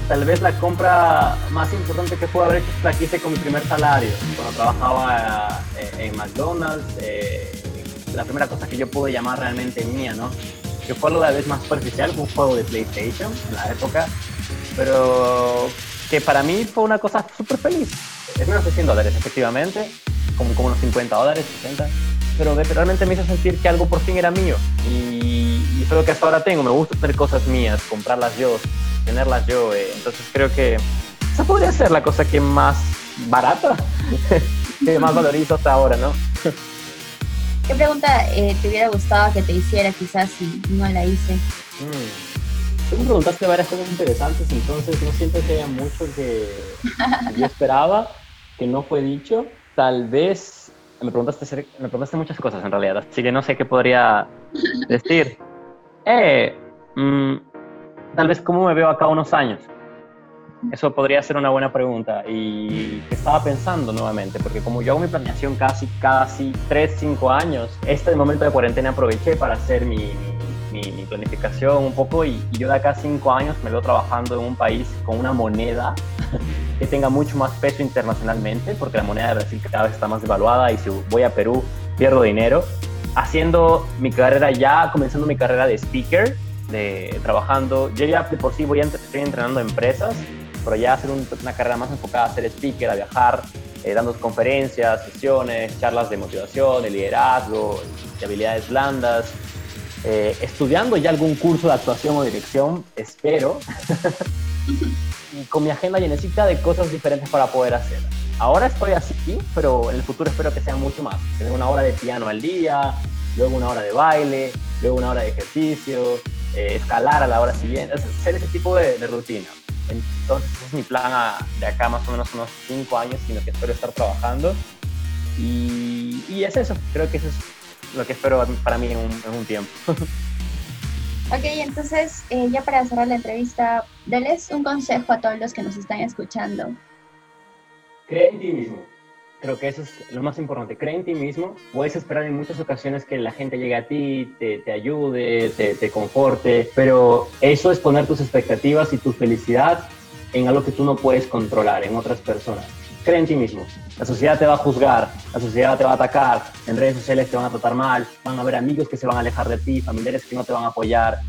tal vez la compra más importante que puedo haber hecho la hice con mi primer salario, cuando trabajaba eh, en McDonald's. Eh, la primera cosa que yo pude llamar realmente mía, ¿no? Que fue de la vez más superficial, un juego de PlayStation en la época, pero que para mí fue una cosa súper feliz. Es menos de 100 dólares, efectivamente, como, como unos 50 dólares, 60, pero realmente me hizo sentir que algo por fin era mío. Y, y eso es lo que hasta ahora tengo. Me gusta tener cosas mías, comprarlas yo, tenerlas yo. Eh. Entonces creo que esa podría ser la cosa que más barata, que más valorizo hasta ahora, ¿no? ¿Qué pregunta eh, te hubiera gustado que te hiciera quizás si no la hice? Mm. Tú me preguntaste varias cosas interesantes, entonces no siento que haya mucho que yo esperaba, que no fue dicho. Tal vez me preguntaste, me preguntaste muchas cosas en realidad, así que no sé qué podría decir. Eh, mm, tal vez cómo me veo acá unos años. Eso podría ser una buena pregunta. Y estaba pensando nuevamente, porque como yo hago mi planeación casi, casi 3, 5 años, este momento de cuarentena aproveché para hacer mi, mi, planificación un poco y, yo de acá a 5 años me veo trabajando en un país con una moneda que tenga mucho más peso internacionalmente, porque la moneda de Brasil cada vez está más devaluada y si voy a Perú pierdo dinero, haciendo mi carrera ya, comenzando mi carrera de speaker, de trabajando, yo ya por sí voy a, estoy entrenando empresas pero ya hacer una carrera más enfocada a ser speaker, a viajar, eh, dando conferencias, sesiones, charlas de motivación, de liderazgo, de habilidades blandas, eh, estudiando ya algún curso de actuación o dirección, espero, y con mi agenda llenecita de cosas diferentes para poder hacer. Ahora estoy así, pero en el futuro espero que sea mucho más. Tener una hora de piano al día, luego una hora de baile, luego una hora de ejercicio, eh, escalar a la hora siguiente, hacer ese tipo de, de rutina. Entonces, ese es mi plan de acá más o menos unos cinco años, sino que espero estar trabajando. Y, y es eso, creo que eso es lo que espero para mí en un, tiempo. Ok, entonces eh, ya para cerrar la entrevista, denles un consejo a todos los que nos están escuchando. Cree en ti mismo. Creo que eso es lo más importante. Cree en ti mismo. Puedes esperar en muchas ocasiones que la gente llegue a ti, te, te ayude, te, te, conforte, pero eso es poner tus expectativas y tu felicidad en algo que tú no puedes controlar, en otras personas. Cree en ti mismo. La sociedad te va a juzgar, la sociedad te va a atacar, en redes sociales te van a tratar mal, van a haber amigos que se van a alejar de ti, familiares que no te van a apoyar,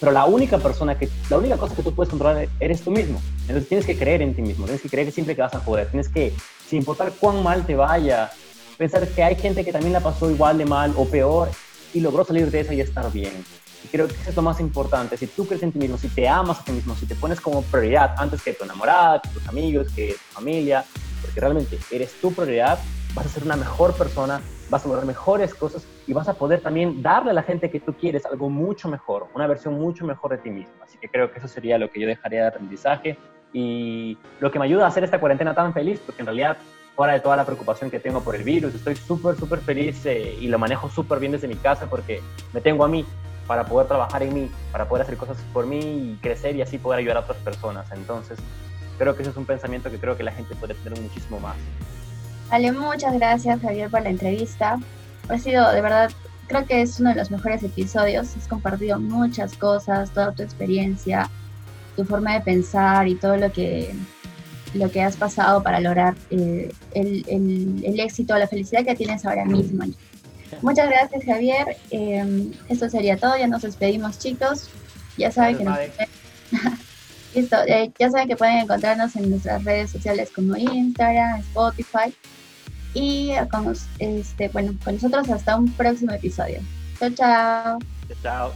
pero la única persona que, la única cosa que tú puedes controlar eres tú mismo. Entonces tienes que creer en ti mismo, tienes que creer que siempre que vas a poder, tienes que, sin importar cuán mal te vaya, pensar que hay gente que también la pasó igual de mal o peor y logró salir de eso y estar bien. Y creo que eso es lo más importante. Si tú crees en ti mismo, si te amas a ti mismo, si te pones como prioridad antes que tu enamorada, que tus amigos, que tu familia, porque realmente eres tu prioridad, vas a ser una mejor persona, vas a lograr mejores cosas y vas a poder también darle a la gente que tú quieres algo mucho mejor, una versión mucho mejor de ti mismo. Así que creo que eso sería lo que yo dejaría de aprendizaje y lo que me ayuda a hacer esta cuarentena tan feliz, porque en realidad, fuera de toda la preocupación que tengo por el virus, estoy súper, súper feliz eh, y lo manejo súper bien desde mi casa porque me tengo a mí para poder trabajar en mí, para poder hacer cosas por mí y crecer y así poder ayudar a otras personas. Entonces, creo que ese es un pensamiento que creo que la gente puede tener muchísimo más. Vale, muchas gracias Javier por la entrevista. Ha sido, de verdad, creo que es uno de los mejores episodios. Has compartido muchas cosas, toda tu experiencia, tu forma de pensar y todo lo que, lo que has pasado para lograr eh, el, el, éxito, la felicidad que tienes ahora mismo. Muchas gracias Javier. Eh, esto sería todo. Ya nos despedimos chicos. Ya saben que nos... Listo, eh, ya saben que pueden encontrarnos en nuestras redes sociales como Instagram, Spotify y con, este, bueno, con nosotros hasta un próximo episodio. Chao, chao. Chao.